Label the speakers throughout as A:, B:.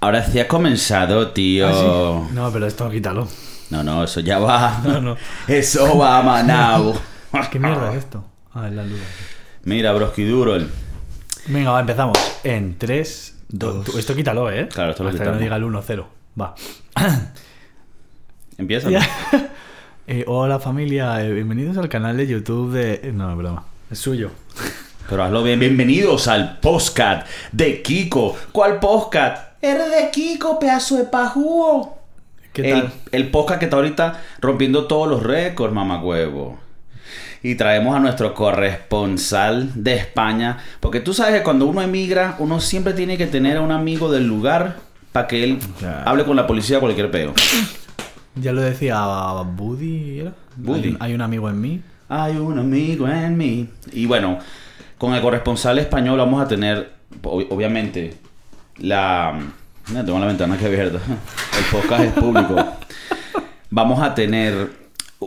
A: Ahora sí ha comenzado, tío.
B: Ah, No, pero esto quítalo.
A: No, no, eso ya va.
B: No, no.
A: Eso va, Manau.
B: ¿Qué mierda es esto? Ah, es la luz.
A: Mira, Broski Duro.
B: Venga, va, empezamos. En 3, 2. Esto quítalo, ¿eh?
A: Claro, esto lo
B: Hasta que no diga el 1-0. Va.
A: Empieza.
B: Eh, hola familia, eh, bienvenidos al canal de YouTube de... eh, No, es broma. Es suyo.
A: Pero hazlo bien. Bienvenidos al podcast de Kiko. ¿Cuál podcast? Eres de Kiko, pedazo de pajúo.
B: ¿Qué
A: el,
B: tal?
A: el podcast que está ahorita rompiendo todos los récords, mamacuevo. Y traemos a nuestro corresponsal de España. Porque tú sabes que cuando uno emigra, uno siempre tiene que tener a un amigo del lugar para que él
B: Claro.
A: hable con la policía cualquier peo.
B: Ya lo decía Buddy, ¿era?
A: Buddy.
B: Hay, hay un amigo en mí.
A: Hay un amigo en mí. Y bueno, con el corresponsal español vamos a tener, ob- obviamente, la... Tengo la ventana que abierta. El podcast es público. Vamos a tener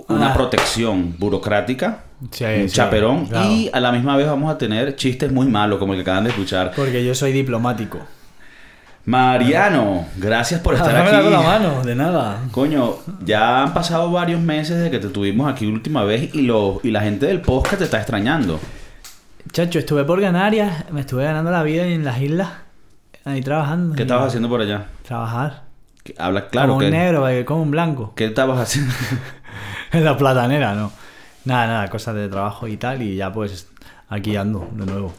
A: una
B: Ah.
A: protección burocrática,
B: Sí,
A: un
B: sí,
A: chaperón,
B: claro.
A: y a la misma vez vamos a tener chistes muy malos, como el que acaban de escuchar.
B: Porque yo soy diplomático.
A: Mariano, gracias por estar
B: Dámela con la
A: aquí.
B: mano, de nada.
A: Coño, ya han pasado varios meses desde que te tuvimos aquí última vez y, lo, y la gente del podcast te está extrañando.
B: Chacho, estuve por Canarias, me estuve ganando la vida en las islas, ahí trabajando.
A: ¿Qué estabas haciendo por allá?
B: Trabajar.
A: Que- Habla claro.
B: como un negro, como un blanco.
A: ¿Qué estabas haciendo?
B: En la platanera, no. Nada, nada, cosas de trabajo y tal, y ya pues aquí ando de nuevo.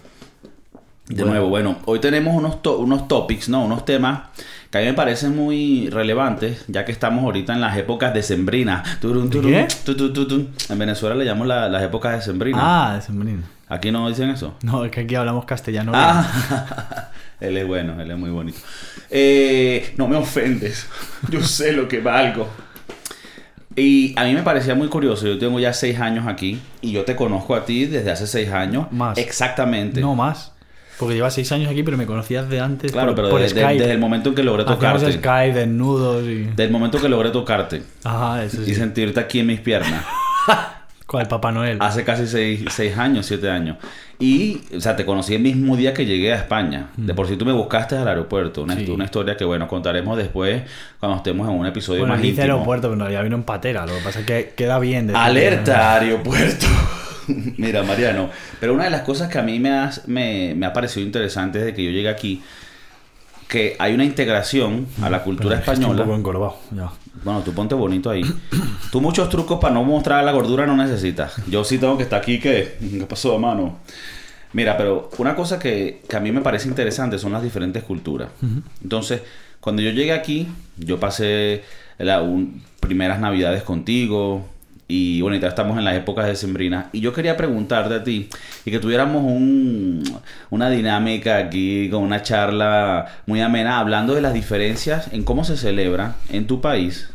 A: De
B: Bueno.
A: nuevo, bueno, hoy tenemos unos, to- unos topics, ¿no? Unos temas que a mí me parecen muy relevantes, ya que estamos ahorita en las épocas decembrinas. Turun. En Venezuela le llamamos la- las épocas decembrinas.
B: Ah, de sembrino.
A: Aquí no dicen eso.
B: No, es que aquí hablamos castellano.
A: Ah, él es bueno, él es muy bonito. Eh, no me ofendes, yo sé lo que valgo. Y a mí me parecía muy curioso, yo tengo ya seis años aquí y yo te conozco a ti desde hace seis años.
B: Más.
A: Exactamente.
B: No más. Porque llevas seis años aquí, pero me conocías de antes.
A: claro,
B: por,
A: pero
B: por
A: de- de-
B: Skype.
A: desde el momento en que logré
B: Hacíamos
A: tocarte.
B: Skype, desnudos y.
A: Del momento que logré tocarte
B: Ajá, eso
A: y
B: sí.
A: sentirte aquí en mis piernas.
B: El Papá Noel.
A: Hace casi seis, seis años, siete años. Y, o sea, te conocí el mismo día que llegué a España. De por sí tú me buscaste al aeropuerto. Una,
B: Mm. Sí.
A: una historia que, bueno, contaremos después cuando estemos en un episodio
B: Bueno,
A: más
B: dice
A: íntimo.
B: aeropuerto, pero en realidad vino en patera. Lo que pasa es que queda bien. decir-
A: Alerta, aeropuerto. Mira, Mariano, pero una de las cosas que a mí me, has- me, me ha parecido interesante desde que yo llegué aquí, que hay una integración a la cultura
B: es que estoy
A: española.
B: Un poco. Ya.
A: Bueno, tú ponte bonito ahí. Tú muchos trucos para no mostrar la gordura no necesitas. Yo sí tengo que estar aquí, ¿qué? ¿Qué pasó, mano? Mira, pero una cosa que, que a mí me parece interesante son las diferentes culturas. Entonces, cuando yo llegué aquí, yo pasé la- un- primeras navidades contigo y bueno, y ya estamos en las épocas decembrinas. Y yo quería preguntarte a ti y que tuviéramos un, una dinámica aquí con una charla muy amena hablando de las diferencias en cómo se celebra en tu país.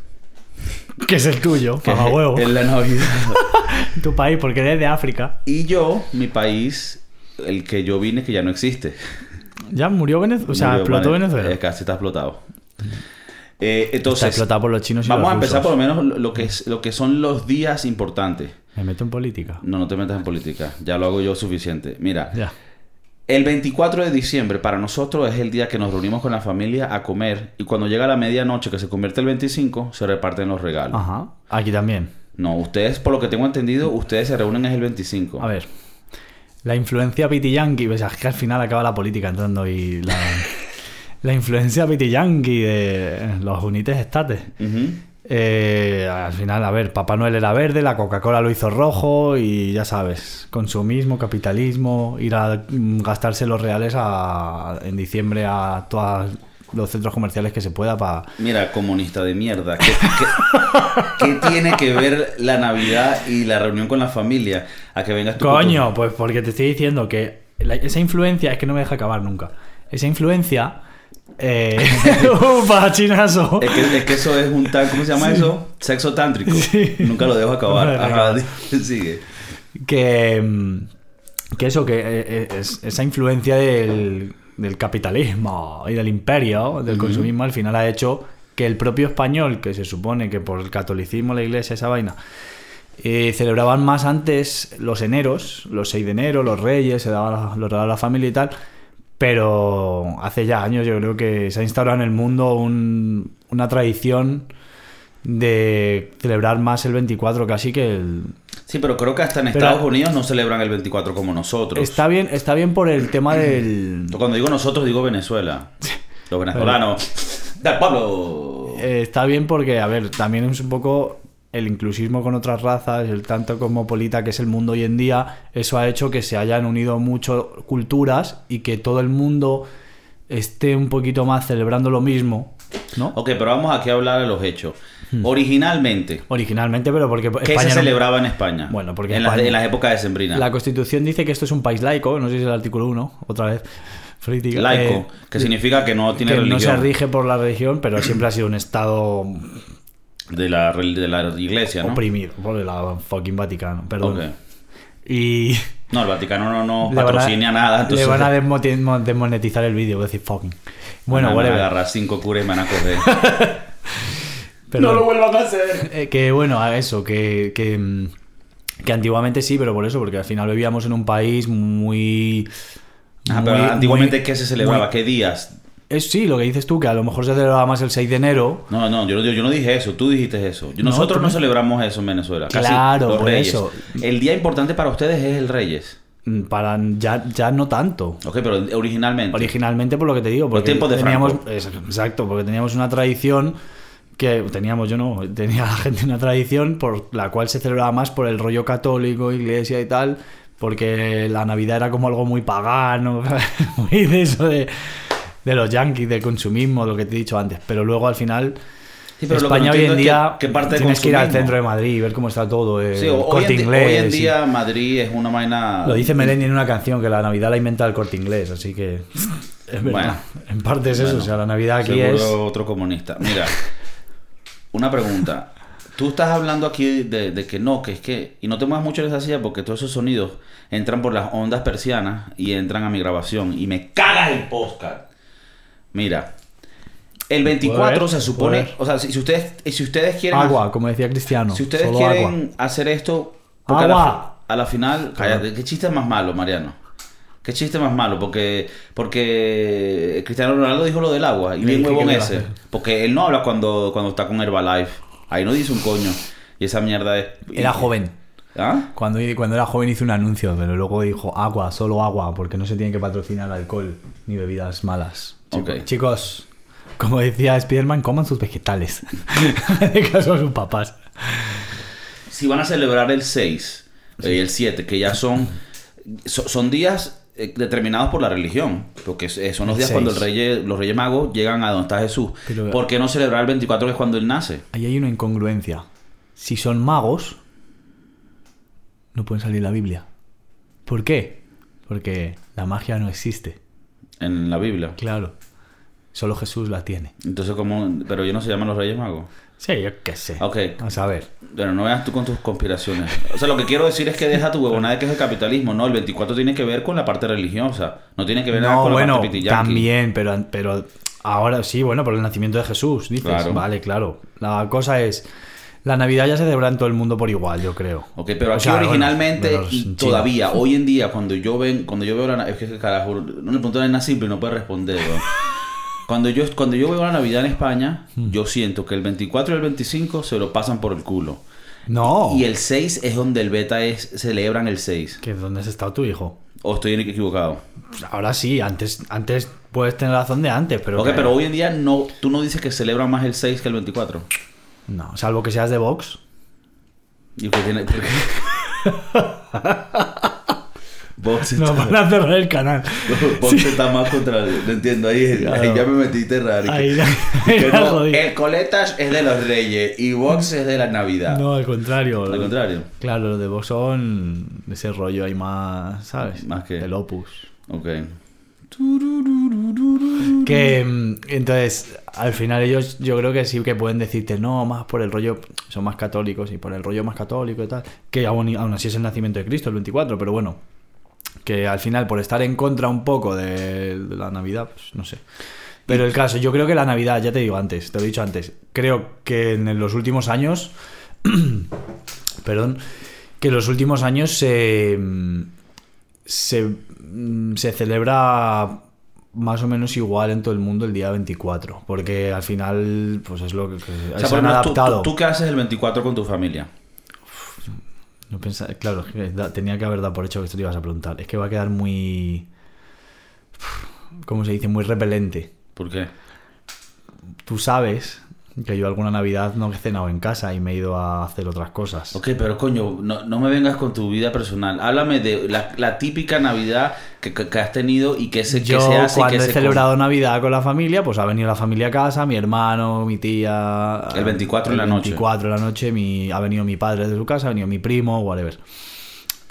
B: Que es el tuyo,
A: que es-
B: huevo.
A: es la Navidad.
B: Tu país, porque eres de África.
A: Y yo, mi país, el que yo vine, que ya no existe.
B: Ya murió Venezuela. O sea,
A: Murió
B: explotó
A: Vene-
B: Venezuela.
A: eh, casi está explotado. Eh, entonces,
B: explotado por los chinos y
A: vamos
B: los
A: a empezar por lo menos lo- que, es, lo que son los días importantes.
B: Me meto en política.
A: No, no te metas en política. Ya lo hago yo suficiente. Mira,
B: Ya.
A: el 24 de diciembre para nosotros es el día que nos reunimos con la familia a comer. Y cuando llega la medianoche, que se convierte el 25, se reparten los regalos.
B: Ajá. Aquí también.
A: No, ustedes, por lo que tengo entendido, ustedes se reúnen es el 25.
B: A ver. La influencia piti yankee, pues es que al final acaba la política entrando y la, la influencia piti yankee de los unites estates. Eh, al final, a ver, Papá Noel era verde, la Coca-Cola lo hizo rojo y ya sabes, consumismo, capitalismo, ir a gastarse los reales a- en diciembre a todos los centros comerciales que se pueda para...
A: Mira, comunista de mierda. ¿Qué, qué- qué tiene que ver la Navidad y la reunión con la familia? A que vengas tú.
B: Coño, pues porque te estoy diciendo que la- esa influencia es que no me deja acabar nunca. Esa influencia... Eh... ¡Upa, chinazo!
A: Es que, es que eso es un tan... ¿Cómo se llama eso? Sexo tántrico.
B: Sí.
A: Nunca lo dejo acabar. Ajá, sigue.
B: que, mm, que eso, que eh, eh, es, esa influencia del, del capitalismo y del imperio, del consumismo, al final ha hecho que el propio español, que se supone que por el catolicismo, la iglesia, esa vaina, eh, celebraban más antes los eneros, los 6 de enero, los reyes, se daban los regalos a la familia y tal, Pero hace ya años yo creo que se ha instaurado en el mundo un- una tradición de celebrar más el 24 casi que el...
A: Sí, pero creo que hasta en
B: Pero-
A: Estados Unidos no celebran el 24 como nosotros.
B: Está bien, está bien por el tema del...
A: Cuando digo nosotros, digo Venezuela. Los venezolanos. ¡Del pueblo!
B: Eh, está bien porque, a ver, también es un poco el inclusismo con otras razas, el tanto cosmopolita que es el mundo hoy en día, eso ha hecho que se hayan unido mucho culturas y que todo el mundo esté un poquito más celebrando lo mismo, ¿no?
A: Ok, pero vamos aquí a hablar de los hechos. Originalmente,
B: Originalmente, pero porque
A: ¿qué
B: Hmm. España
A: se
B: no-
A: celebraba en España?
B: Bueno, porque
A: en, las,
B: España-
A: en las épocas de Sembrina.
B: La Constitución dice que esto es un país laico, no sé si es el artículo 1, otra vez.
A: Laico,
B: eh,
A: que significa que no tiene
B: que no se
A: religión.
B: rige por la religión, pero siempre ha sido un estado
A: de, la, de la iglesia, ¿no?
B: oprimido por la fucking Vaticano, perdón. Y
A: No, el Vaticano no, no
B: van a-
A: patrocina nada. Entonces
B: Le van a desmonetizar el vídeo, voy a decir fucking. Bueno,
A: a
B: whatever.
A: agarrar cinco curas y me van a coger.
B: Pero,
A: vuelvan a hacer.
B: eh, que bueno, a eso, que, que, mm, que antiguamente sí, pero por eso, porque al final vivíamos en un país muy.
A: Ah, pero antiguamente,
B: muy-
A: ¿qué se celebraba?
B: muy-
A: ¿Qué días?
B: Es sí, lo que dices tú, que a lo mejor se celebraba más el 6 de enero.
A: No, no, yo, no- yo no dije eso, tú dijiste eso. Yo- Nosotros no
B: no-
A: celebramos eso en Venezuela.
B: Claro,
A: los
B: por
A: Reyes.
B: eso.
A: El día importante para ustedes es el Reyes.
B: mm, Para ya, ya no tanto.
A: Ok, pero originalmente.
B: Originalmente, por lo que te digo, porque
A: tiempos de
B: teníamos,
A: Franco.
B: exacto, porque teníamos una tradición que teníamos, yo no, tenía la gente una tradición por la cual se celebraba más por el rollo católico, iglesia y tal, porque la Navidad era como algo muy pagano, muy de eso de, de los yankees, del consumismo, lo que te he dicho antes, pero luego al final
A: Sí, pero lo que
B: España hoy en día
A: qué- qué parte
B: tienes que ir al centro de Madrid y ver cómo está todo, el
A: Sí, hoy,
B: corte
A: en, di-
B: inglés.
A: hoy en
B: y-
A: día Madrid es una vaina.
B: lo dice Melendi en una canción que la Navidad la inventa el corte inglés, así que es verdad.
A: Bueno.
B: en parte es eso, o sea, la Navidad aquí es.
A: otro comunista. Mira, una pregunta. Tú estás hablando aquí de, de que no, que es que. Y no te muevas mucho en esa silla porque todos esos sonidos entran por las ondas persianas y entran a mi grabación. Y me cagas el podcast. Mira. El 24
B: ver,
A: se supone. O sea, si, si ustedes, si ustedes quieren.
B: Agua, como decía Cristiano.
A: Si ustedes
B: solo
A: quieren
B: agua.
A: hacer esto. porque A, la,
B: Agua.
A: a la final. Cállate, ¿qué chiste más malo, Mariano? ¿Qué chiste más malo? Porque, porque Cristiano Ronaldo dijo lo del agua. Y bien huevón ese. Porque él no habla cuando, cuando está con Herbalife. Ahí no dice un coño. Y esa mierda es.
B: Era joven.
A: ¿Ah?
B: Cuando, cuando era joven hizo un anuncio, pero luego dijo agua, solo agua, porque no se tiene que patrocinar alcohol ni bebidas malas. Chicos, como decía Spiderman, coman sus vegetales. de caso a sus papás.
A: Si van a celebrar el 6 y el 7, que ya son. so- son días eh, determinados por la religión. Porque eh, son los días cuando el
B: 6.
A: rey, los reyes magos llegan a donde está Jesús.
B: Pero-
A: ¿Por qué no celebrar el 24 que es cuando él nace?
B: Ahí hay una incongruencia. Si son magos, no pueden salir la Biblia. ¿Por qué? Porque la magia no existe.
A: En la Biblia.
B: Claro. Solo Jesús la tiene.
A: Entonces, ¿cómo? Pero ellos no se llaman los Reyes Magos.
B: Sí, yo qué sé.
A: Ok.
B: Vamos a ver.
A: Pero no veas tú con tus conspiraciones. O sea, lo que quiero decir es que deja tu huevonada de que es el capitalismo. No, el 24 tiene que ver con la parte religiosa. No tiene que ver nada
B: No,
A: con la
B: bueno,
A: parte pitiyanqui.
B: también, pero, pero ahora sí, bueno, por el nacimiento de Jesús, dices.
A: Claro.
B: Vale, claro. La cosa es, la Navidad ya se celebra en todo el mundo por igual, yo creo.
A: Ok, pero
B: O
A: aquí
B: sea, bueno,
A: originalmente
B: China.
A: todavía, hoy en día, cuando yo ven, cuando yo veo la na- es que carajo, no le pregunto a simple y no puede responder. Cuando yo, cuando yo veo la Navidad en España,
B: Hmm.
A: yo siento que el 24 y el 25 se lo pasan por el culo.
B: No.
A: Y el 6 es donde el beta es, celebran el 6.
B: ¿Que ¿Dónde has estado tu hijo?
A: ¿O estoy equivocado?
B: Ahora sí, antes, antes puedes tener razón de antes, pero...
A: ok,
B: que-
A: pero hoy en día no, tú no dices que celebran más el 6 que el 24.
B: No, salvo que seas de Vox.
A: Y que tiene... Vox
B: Nos
A: está,
B: van a cerrar el canal.
A: Vox está más contra el... No entiendo, ahí, ya me metiste raro.
B: Ahí
A: que no,
B: jodí.
A: el Coletas es de los Reyes y Vox es de la Navidad.
B: No, al contrario.
A: Al contrario.
B: Claro, los de Vox son ese rollo ahí más, ¿sabes?
A: Más que-
B: El opus.
A: Ok.
B: Que mm, entonces, al final ellos yo creo que sí que pueden decirte, no, más por el rollo, son más católicos y por el rollo más católico y tal, que aún, aún así es el nacimiento de Cristo, el 24, pero bueno, que al final por estar en contra un poco de, la Navidad, pues no sé. Pero el caso, yo creo que la Navidad, ya te digo antes, te lo he dicho antes, creo que en los últimos años, perdón, que en los últimos años se, mm, se, mm, se celebra más o menos igual en todo el mundo el día 24, porque al final pues es lo que, que
A: O sea,
B: se han
A: tú-
B: adaptado.
A: tú, tú qué haces el 24 con tu familia?
B: No pensa- claro, tenía que haber dado por hecho que esto te ibas a preguntar. Es que va a quedar muy ¿cómo se dice? Muy repelente.
A: ¿Por qué?
B: Tú sabes que yo alguna Navidad no he cenado en casa y me he ido a hacer otras cosas.
A: Ok, pero coño, no, no me vengas con tu vida personal. Háblame de la, la típica Navidad que, que- que has tenido y que se, que
B: Yo
A: se hace
B: cuando
A: que
B: he
A: se
B: celebrado Navidad con la familia, pues ha venido la familia a casa, mi hermano, mi tía.
A: El 24 en la noche.
B: El 24 en la noche, mi, ha venido mi padre de su casa, ha venido mi primo, whatever.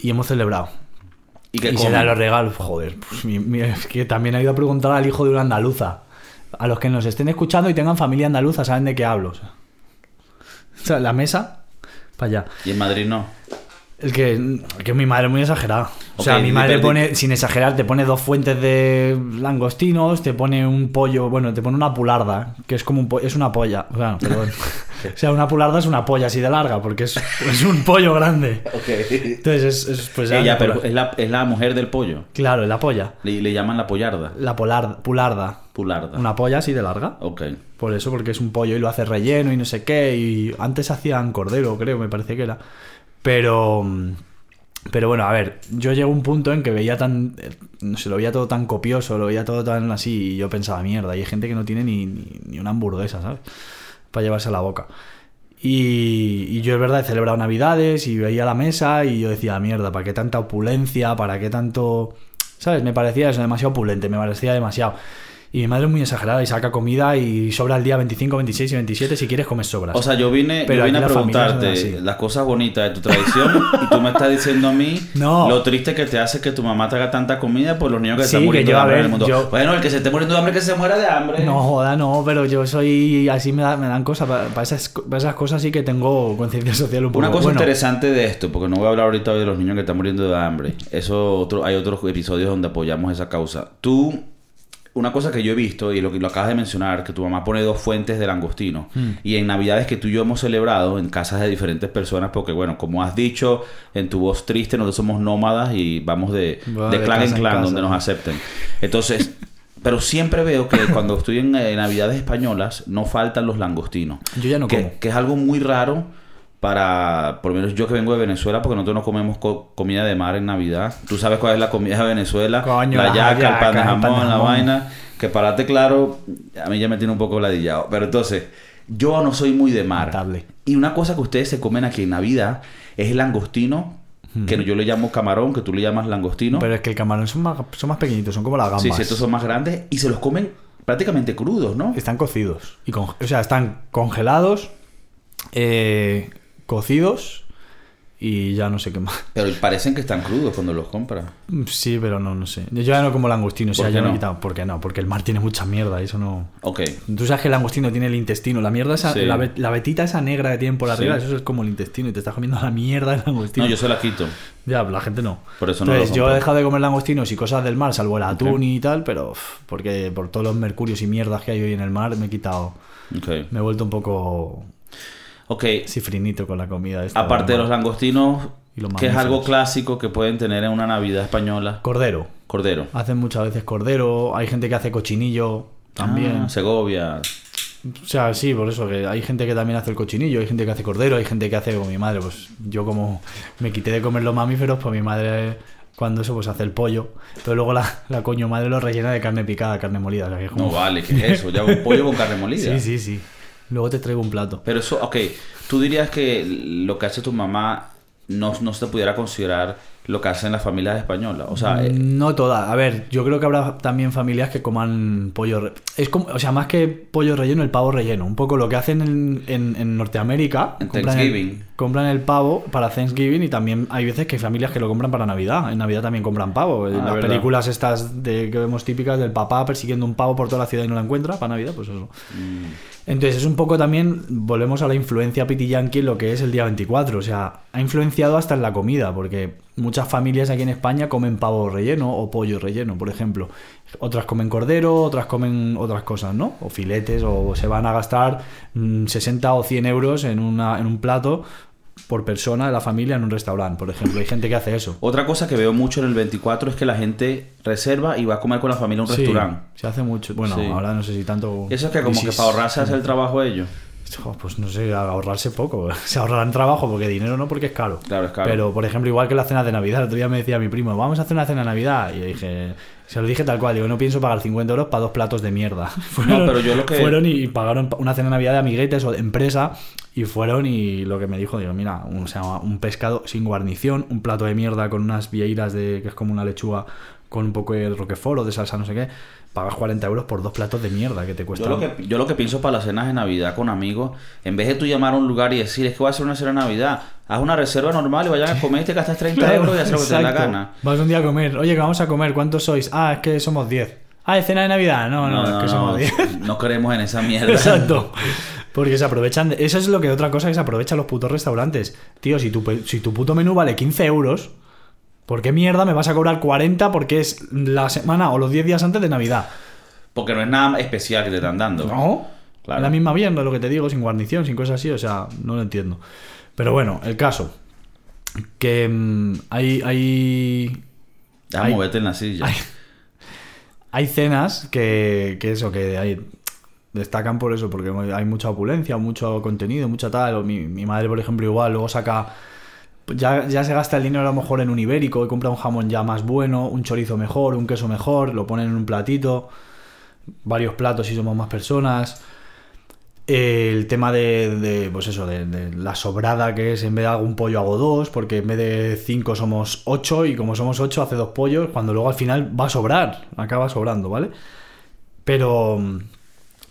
B: Y hemos celebrado.
A: Y que
B: Y se dan los regalos, joder. Pues mi- mi- es que también ha ido a preguntar al hijo de una andaluza. A los que nos estén escuchando y tengan familia andaluza, saben de qué hablo. O sea, la mesa, para allá.
A: Y en Madrid no.
B: El que, que mi madre es muy exagerada. O sea, mi madre pone, sin exagerar, te pone dos fuentes de langostinos, te pone un pollo, bueno, te pone una pularda, que es como un es una polla. O sea, perdón. o sea, una pularda es una polla así de larga, porque es, es un pollo grande.
A: Ok.
B: Entonces es, es, pues ya-
A: Ella, pero es la, es la mujer del pollo.
B: Claro, es la polla.
A: Le, le llaman la pollarda.
B: La polar, pularda.
A: Pularda.
B: Una polla así de larga.
A: Ok.
B: Por eso, porque es un pollo y lo hace relleno y no sé qué. Y antes hacían cordero, creo, me parece que era. Pero. Pero bueno, a ver, yo llego a un punto en que veía tan. eh, No sé, lo veía todo tan copioso, lo veía todo tan así. Y yo pensaba, mierda, hay gente que no tiene ni, ni, ni una hamburguesa, ¿sabes? Para llevarse a la boca. Y, y yo es verdad he celebrado navidades y veía la mesa y yo decía, mierda, ¿para qué tanta opulencia? ¿Para qué tanto...? ¿Sabes? Me parecía eso, demasiado opulente, me parecía demasiado. Y mi madre es muy exagerada y saca comida y sobra el día 25, 26 y 27, si quieres comes sobras.
A: O sea, yo vine,
B: Pero
A: yo vine a preguntarte las cosas bonitas de tu tradición y tú me estás diciendo a mí
B: No.
A: lo triste que te hace que tu mamá te haga tanta comida por los niños que
B: Sí,
A: están
B: que
A: muriendo
B: yo,
A: de
B: a
A: hambre en el mundo.
B: yo-
A: Bueno, el que se esté muriendo de hambre que se muera de hambre.
B: No, joda, no, pero yo soy así, me, da- me dan cosas. Para, esas, para esas cosas sí que tengo conciencia social un poco.
A: Una cosa
B: bueno,
A: interesante de esto, porque no voy a hablar ahorita de los niños que están muriendo de hambre. Eso otro, hay otros episodios donde apoyamos esa causa. Tú, una cosa que yo he visto, y lo que lo acabas de mencionar, que tu mamá pone dos fuentes de langostino.
B: Hmm.
A: Y en navidades que tú y yo hemos celebrado en casas de diferentes personas, porque bueno, como has dicho en tu voz triste, nosotros somos nómadas y vamos de,
B: Va
A: de
B: de
A: clan en clan donde nos acepten. Entonces... Pero siempre veo que cuando estoy en eh, navidades españolas no faltan los langostinos.
B: Yo ya no
A: que,
B: como.
A: que es algo muy raro para, por lo menos yo que vengo de Venezuela, porque nosotros no comemos co- comida de mar en Navidad. Tú sabes cuál es la comida de Venezuela.
B: Coño,
A: la
B: la
A: yaca, el pan de
B: pan
A: jamón,
B: de
A: la vaina. Que para darte claro, a mí ya me tiene un poco ladillado. Pero entonces, yo no soy muy de mar.
B: Notable.
A: Y una cosa que ustedes se comen aquí en Navidad es el langostino, que yo le llamo camarón, que tú le llamas langostino.
B: Pero es que el camarón son más, son más pequeñitos, son como las gambas.
A: sí, sí, estos son más grandes y se los comen prácticamente crudos, ¿no?
B: Están cocidos. Y o sea, están congelados, eh, cocidos y ya no sé qué más.
A: Pero parecen que están crudos cuando los compras.
B: Sí, pero no, no sé. Yo ya no como langostino, o sea,
A: ¿Por qué
B: ya no he
A: no?
B: quitado. ¿Por qué no? Porque el mar tiene mucha mierda y eso no.
A: Ok.
B: Tú sabes que el langostino tiene el intestino, la mierda esa,
A: Sí.
B: la, la vetita esa negra que tienen por arriba,
A: Sí.
B: eso es como el intestino y te estás comiendo la mierda del langostino.
A: No, yo se la quito.
B: Ya, la gente no.
A: Por eso no
B: Entonces,
A: lo
B: yo he dejado de comer langostinos y cosas del mar, salvo el atún y tal, pero porque por todos los mercurios y mierdas que hay hoy en el mar me he quitado,
A: Ok.
B: me he vuelto un poco
A: Ok.
B: cifrinito con la comida. esta
A: Aparte de los langostinos,
B: Y los
A: que es algo clásico que pueden tener en una Navidad española.
B: Cordero.
A: Cordero.
B: Hacen muchas veces cordero, hay gente que hace cochinillo también.
A: Ah, Segovia.
B: O sea, sí, por eso que hay gente que también hace el cochinillo, hay gente que hace cordero, hay gente que hace como mi madre. Pues yo como me quité de comer los mamíferos, pues mi madre cuando eso pues hace el pollo, pero luego la, la coño madre lo rellena de carne picada, carne molida. o sea, que es como-
A: No vale, ¿qué es eso? Ya un pollo con carne molida.
B: Sí, sí, sí. Luego te traigo un plato.
A: Pero eso, ok, tú dirías que lo que hace tu mamá no, no se pudiera considerar lo que hacen las familias españolas. O sea, eh,
B: No toda. A ver, yo creo que habrá también familias que coman pollo. re- Es como, o sea, más que pollo relleno, el pavo relleno. Un poco lo que hacen en, en- en Norteamérica.
A: En
B: compran
A: Thanksgiving.
B: El, compran el pavo para Thanksgiving y también hay veces que hay familias que lo compran para Navidad. En Navidad también compran pavo. En
A: Ah,
B: las
A: verdad.
B: películas estas de, que vemos típicas del papá persiguiendo un pavo por toda la ciudad y no lo encuentra para Navidad, pues eso. Entonces es un poco también, volvemos a la influencia piti yankee en lo que es el día 24. O sea, ha influenciado hasta en la comida, porque muchas familias aquí en España comen pavo relleno o pollo relleno, por ejemplo. Otras comen cordero, otras comen otras cosas, ¿no? O filetes, o se van a gastar mm, 60 o 100 euros en, una, en un plato por persona de la familia en un restaurante, por ejemplo. Hay gente que hace eso.
A: Otra cosa que veo mucho en el 24 es que la gente reserva y va a comer con la familia a un
B: Sí,
A: restaurante.
B: se hace mucho. Bueno,
A: Sí.
B: ahora no sé si tanto.
A: Eso es que como que para ahorrarse hace el trabajo ellos.
B: Pues no sé, ahorrarse poco. Se ahorrarán trabajo porque dinero no, porque es caro.
A: Claro, es caro.
B: Pero, por ejemplo, igual que la cena de Navidad, el otro día me decía mi primo, vamos a hacer una cena de Navidad. Y dije, se lo dije tal cual, digo, no pienso pagar 50 euros para dos platos de mierda. Fueron,
A: pero yo lo que-
B: Fueron y pagaron una cena de Navidad de amiguetes o de empresa y fueron y lo que me dijo, digo, mira, un, o sea, un pescado sin guarnición, un plato de mierda con unas vieiras de, que es como una lechuga con un poco de roquefort o de salsa no sé qué, pagas 40 euros por dos platos de mierda que te cuesta.
A: Yo lo, que, yo lo que pienso para las cenas de Navidad con amigos, en vez de tú llamar a un lugar y decir, es que voy a hacer una cena de Navidad, haz una reserva normal y vayan a comer y te gastas 30
B: Claro,
A: euros y haces lo que te dé la gana.
B: Vas un día a comer. Oye, que vamos a comer. ¿Cuántos sois? Ah, es que somos 10. Ah, ¿es cena de Navidad? No, no, es que somos 10.
A: no queremos en esa mierda.
B: Exacto. Porque se aprovechan. de- Eso es lo que otra cosa que se aprovechan los putos restaurantes. Tío, si tu, si tu puto menú vale 15 euros, ¿por qué mierda me vas a cobrar 40 porque es la semana o los 10 días antes de Navidad?
A: Porque no es nada especial que te están dando.
B: No.
A: Claro.
B: La misma mierda, lo que te digo, sin guarnición, sin cosas así. O sea, no lo entiendo. Pero bueno, el caso. Que mm, hay, hay
A: Déjame
B: Ay.
A: moverte en la silla.
B: Ay. Hay cenas que, que eso, que hay, destacan por eso, porque hay mucha opulencia, mucho contenido, mucha tal. o Mi, mi madre, por ejemplo, igual, luego saca. Ya, ya se gasta el dinero a lo mejor en un ibérico y compra un jamón ya más bueno, un chorizo mejor, un queso mejor, lo ponen en un platito, varios platos si somos más personas. El tema de, de, pues eso, de, la sobrada que es, en vez de algún pollo hago dos, porque en vez de cinco somos ocho y como somos ocho hace dos pollos, cuando luego al final va a sobrar, acaba sobrando, ¿vale? Pero,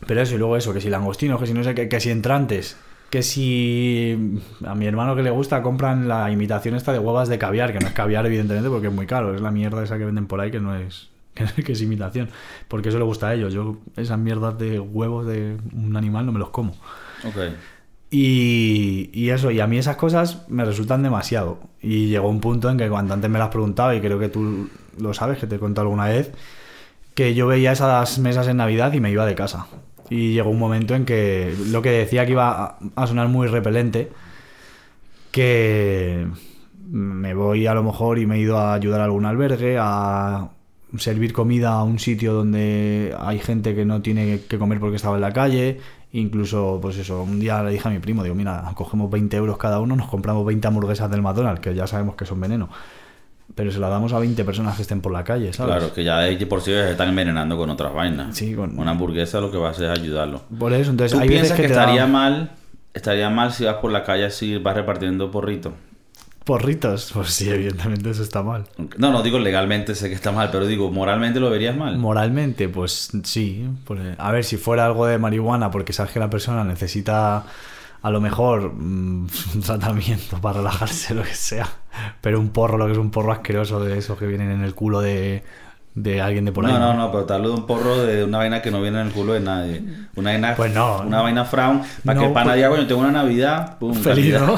B: pero eso y luego eso, que si langostinos, que si no sé qué, que si entrantes, que si a mi hermano que le gusta compran la imitación esta de huevas de caviar, que no es caviar evidentemente porque es muy caro, es la mierda esa que venden por ahí que no es que es imitación, porque eso le gusta a ellos. Yo esas mierdas de huevos de un animal no me los como. Y, y eso, y a mí esas cosas me resultan demasiado. Y llegó un punto en que cuando antes me las preguntaba, y creo que tú lo sabes, que te he contado alguna vez, que yo veía esas mesas en Navidad y me iba de casa. Y llegó un momento en que lo que decía que iba a- sonar muy repelente, que me voy a lo mejor y me he ido a ayudar a algún albergue, a servir comida a un sitio donde hay gente que no tiene que comer porque estaba en la calle. Incluso, pues eso, un día le dije a mi primo, digo, mira, cogemos 20 euros cada uno, nos compramos 20 hamburguesas del McDonald's, que ya sabemos que son veneno. Pero se la damos a 20 personas que estén por la calle, ¿sabes?
A: Claro, que ya de por sí se están envenenando con otras vainas.
B: Sí, con-
A: Una hamburguesa lo que va a hacer es ayudarlo.
B: Por eso, entonces
A: ¿Tú
B: hay veces
A: piensas
B: que,
A: que,
B: te da
A: estaría mal estaría mal si vas por la calle así vas repartiendo porrito?
B: porritos. Pues sí, evidentemente eso está mal.
A: No, no digo legalmente, sé que está mal, pero digo, moralmente lo verías mal.
B: Moralmente, pues sí. pues, a ver, si fuera algo de marihuana, porque sabes que la persona necesita a lo mejor mm, un tratamiento para relajarse, lo que sea. Pero un porro, lo que es un porro asqueroso de esos que vienen en el culo de, de alguien de por ahí.
A: no, no, no, pero te hablo de un porro de una vaina que no viene en el culo de nadie. Una vaina,
B: Pues no.
A: una vaina frown, para
B: No,
A: que el pana
B: pues-
A: coño, tengo una Navidad, pum,
B: Feliz. ¿no?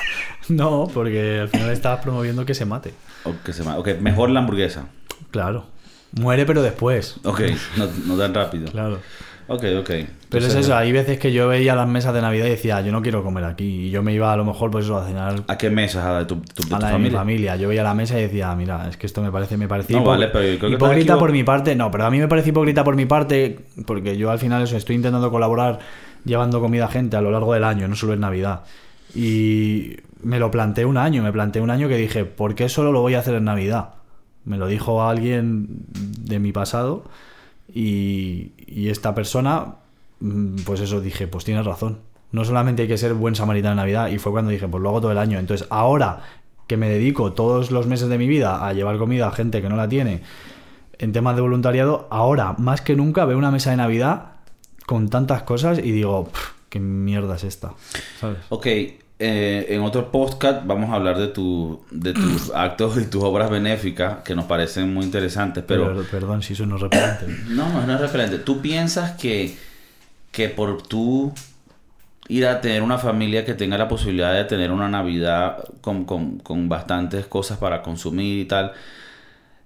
B: no, porque al final estabas promoviendo que se mate.
A: O que se ma- ok, mejor la hamburguesa.
B: Claro. Muere, pero después.
A: Ok, no, no tan rápido.
B: Claro.
A: Ok, ok.
B: Pero es eso, hay veces que yo veía las mesas de Navidad y decía, yo no quiero comer aquí. Y yo me iba a lo mejor pues eso, a cenar
A: ¿A qué mesas? ¿A de tu, tu- de
B: a
A: tu
B: la de mi
A: familia?
B: familia. Yo veía la mesa y decía, mira, es que esto me parece, me parecía
A: No, vale, pero yo creo que
B: hipócrita por mi parte. No, pero a mí me parece hipócrita por mi parte, porque yo al final eso, estoy intentando colaborar llevando comida a gente a lo largo del año, no solo en Navidad. Y me lo planteé un año, me planteé un año que dije, ¿por qué solo lo voy a hacer en Navidad? Me lo dijo alguien de mi pasado y, esta persona, mm, pues eso dije, pues tienes razón. No solamente hay que ser buen samaritano en Navidad, y fue cuando dije, pues lo hago todo el año. Entonces, ahora que me dedico todos los meses de mi vida a llevar comida a gente que no la tiene, en temas de voluntariado, ahora más que nunca veo una mesa de Navidad con tantas cosas y digo, "Pff, ¿qué mierda es esta? ¿Sabes?
A: Ok, eh, en otro podcast vamos a hablar de, tu, de tus actos y tus obras benéficas que nos parecen muy interesantes, pero...
B: Pero, perdón si eso no es repelente.
A: No, no, no es referente. ¿Tú piensas que, que por tú ir a tener una familia que tenga la posibilidad de tener una Navidad con, con, con bastantes cosas para consumir y tal,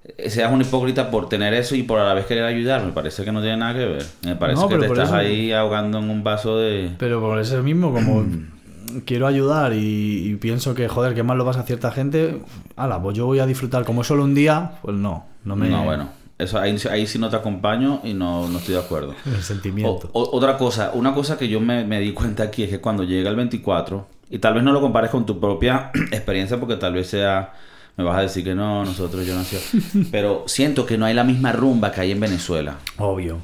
A: eh, seas un hipócrita por tener eso y por a la vez querer ayudar? Me parece que no tiene nada que ver. Me parece
B: No,
A: que te estás
B: eso-
A: ahí ahogando en un vaso de...
B: Pero por eso mismo, como quiero ayudar y, y pienso que, joder, qué mal lo pasa a cierta gente, ala, pues yo voy a disfrutar como es solo un día, pues no, no me...
A: No, bueno. Eso, ahí, ahí sí no te acompaño y no, no estoy de acuerdo.
B: El sentimiento.
A: O- o- otra cosa, una cosa que yo me, me di cuenta aquí es que cuando llega el 24, y tal vez no lo compares con tu propia experiencia porque tal vez sea, me vas a decir que no, nosotros yo nací, pero siento que no hay la misma rumba que hay en Venezuela.
B: Obvio.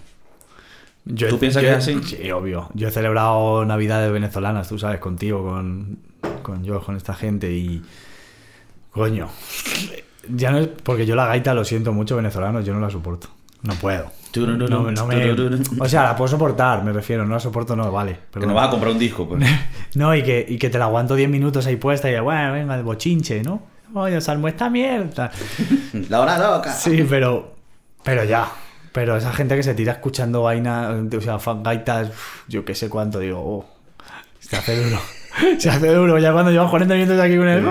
B: Yo-
A: ¿Tú piensas
B: yo-
A: que es así?
B: Sí, obvio. Yo he celebrado navidades venezolanas, tú sabes, contigo, con, con yo, con esta gente y... Coño. Ya no es... Porque yo la gaita lo siento mucho, venezolanos, yo no la soporto. No puedo. No, no me- o sea, la puedo soportar, me refiero, no la soporto, no, vale.
A: Que
B: perdón.
A: no vas a comprar un disco, pues.
B: No, y que, y que te la aguanto 10 minutos ahí puesta y bueno, venga, el bochinche, ¿no? Oye, salmo esta mierda.
A: La hora loca.
B: Sí, pero. Pero ya. Pero esa gente que se tira escuchando vaina, o sea, gaitas, yo qué sé cuánto, digo, oh, se hace duro. Se hace duro. Ya cuando llevas 40 minutos aquí con él,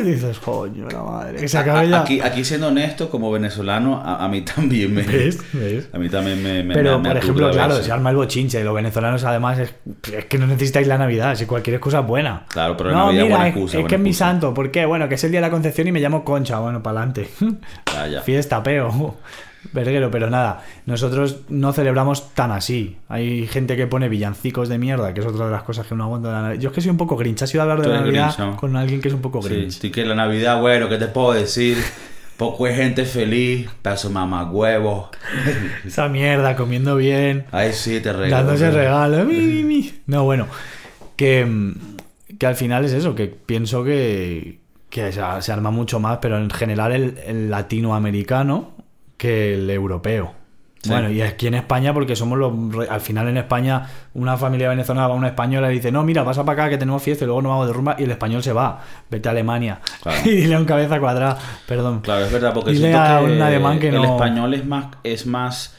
B: y dices, coño, la madre, que se acabe ya.
A: Aquí, aquí siendo honesto, como venezolano, a, a mí también me...
B: ¿Ves? ¿Ves?
A: A mí también me... me
B: Pero,
A: me- me
B: por ejemplo, claro, se arma el bochinche. Los venezolanos, además, es, es que no necesitáis la Navidad. Si cualquier excusa es buena.
A: Claro, pero la
B: no,
A: Navidad es
B: mira,
A: buena
B: es,
A: excusa,
B: es
A: buena
B: que es mi santo. ¿Por qué? Bueno, que es el día de la Concepción y me llamo Concha. Bueno, para adelante.
A: Ya.
B: Fiesta, peo. Verguero, pero nada, nosotros no celebramos tan así. Hay gente que pone villancicos de mierda, que es otra de las cosas que no aguanto de la Navidad. Yo es que soy un poco grinch. Ha sido hablar de la Navidad
A: Grinch, ¿no?
B: con alguien que es un poco grinch.
A: sí que la Navidad, bueno, ¿qué te puedo decir? Poco hay gente feliz, paso mamá huevo.
B: Esa mierda, comiendo bien.
A: Ay, sí, te regalo.
B: Dándose regalos. mi, mi, mi. No, bueno. Que, que al final es eso, que pienso que, que se, se arma mucho más, pero en general el, el latinoamericano que el europeo.
A: Sí.
B: Bueno, y aquí en España, porque somos los. Al final en España, una familia venezolana va a una española y dice: No, mira, pasa para acá que tenemos fiesta y luego nos vamos de rumba. Y el español se va. Vete a Alemania.
A: Claro.
B: y dile a un cabeza cuadrada. Perdón.
A: Claro, es verdad, porque
B: Dile a un alemán que
A: el
B: no-
A: español es más, es más,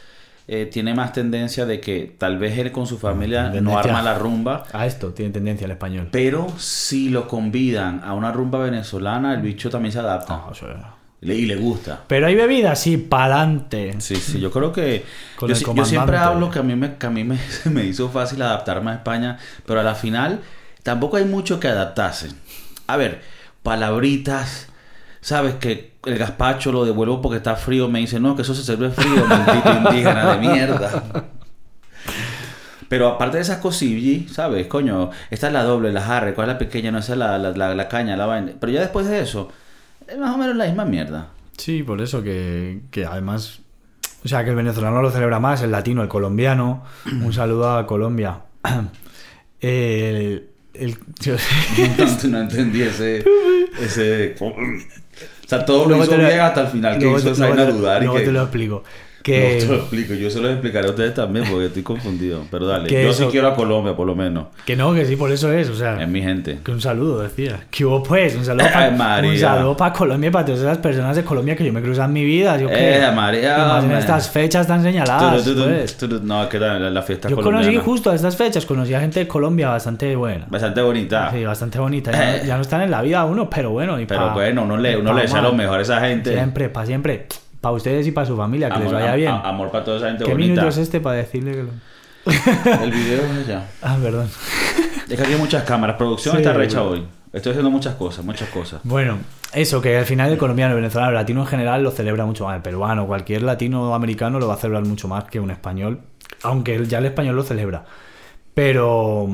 A: eh, tiene más tendencia de que tal vez él con su familia no arma la rumba,
B: A esto tiene tendencia el español.
A: pero si lo convidan a una rumba venezolana, el bicho también se adapta
B: No, o sea,
A: y le- gusta.
B: Pero hay bebidas, sí, pa'lante.
A: Sí, sí, yo creo que
B: Con
A: yo,
B: el
A: si- yo siempre hablo que a mí me que a mí me, me hizo fácil adaptarme a España, pero a la final tampoco hay mucho que adaptarse. A ver, palabritas, sabes que el gazpacho lo devuelvo porque está frío, me dice, "No, que eso se sirve frío, maldito indígena de mierda." Pero aparte de esas cosillas, ¿sabes? Coño, esta es la doble, la jarre, ¿cuál es la pequeña? No, esa es la, la, la, la caña, la vaina. Pero ya después de eso, es más o menos la misma mierda.
B: Sí, por eso que, que además. O sea, que el venezolano lo celebra más, el latino, el colombiano. Un saludo a Colombia. El. el-
A: No, no entendí ese. ese o sea, todo lo
B: Luego
A: hizo
B: te lo-
A: bien hasta el final. Que
B: luego
A: hizo
B: te- luego te-
A: dudar y
B: luego
A: que.
B: te lo explico.
A: No
B: Que.
A: te lo explico. Yo se lo explicaré a ustedes también porque estoy confundido. Pero dale.
B: Que
A: Yo
B: eso-
A: sí quiero a Colombia, por lo menos.
B: Que no, que sí, por eso es. O sea.
A: Es mi gente.
B: Que un saludo, decía. Que hubo pues, un saludo
A: Ay, María.
B: un saludo para Colombia y para todas esas personas de Colombia que yo me cruzan en mi vida. Yo.
A: Eh, María,
B: Y más en
A: hombre.
B: estas fechas tan señaladas.
A: Turu,
B: pues.
A: No, que la, la, fiesta
B: Yo
A: colombiana.
B: conocí justo a estas fechas, conocí a gente de Colombia bastante buena.
A: Bastante bonita.
B: Sí, bastante bonita. Ya, no- ya no están en la vida uno, pero bueno. y
A: Pero
B: pa-
A: bueno, uno le, uno
B: pa
A: le echa
B: más.
A: lo mejor a esa gente.
B: Siempre, para siempre. Para ustedes y para su familia, que
A: amor,
B: les vaya bien.
A: a- amor para toda esa gente
B: ¿Qué
A: bonita.
B: minuto es este para decirle que lo...
A: El video es ya.
B: Ah, perdón.
A: Es que aquí hay muchas cámaras. Producción
B: Sí,
A: está recha hoy. Estoy haciendo muchas cosas, muchas cosas.
B: Bueno, eso, que al final el colombiano, el venezolano, el latino en general lo celebra mucho más. El peruano, cualquier latinoamericano lo va a celebrar mucho más que un español. Aunque ya el español lo celebra. Pero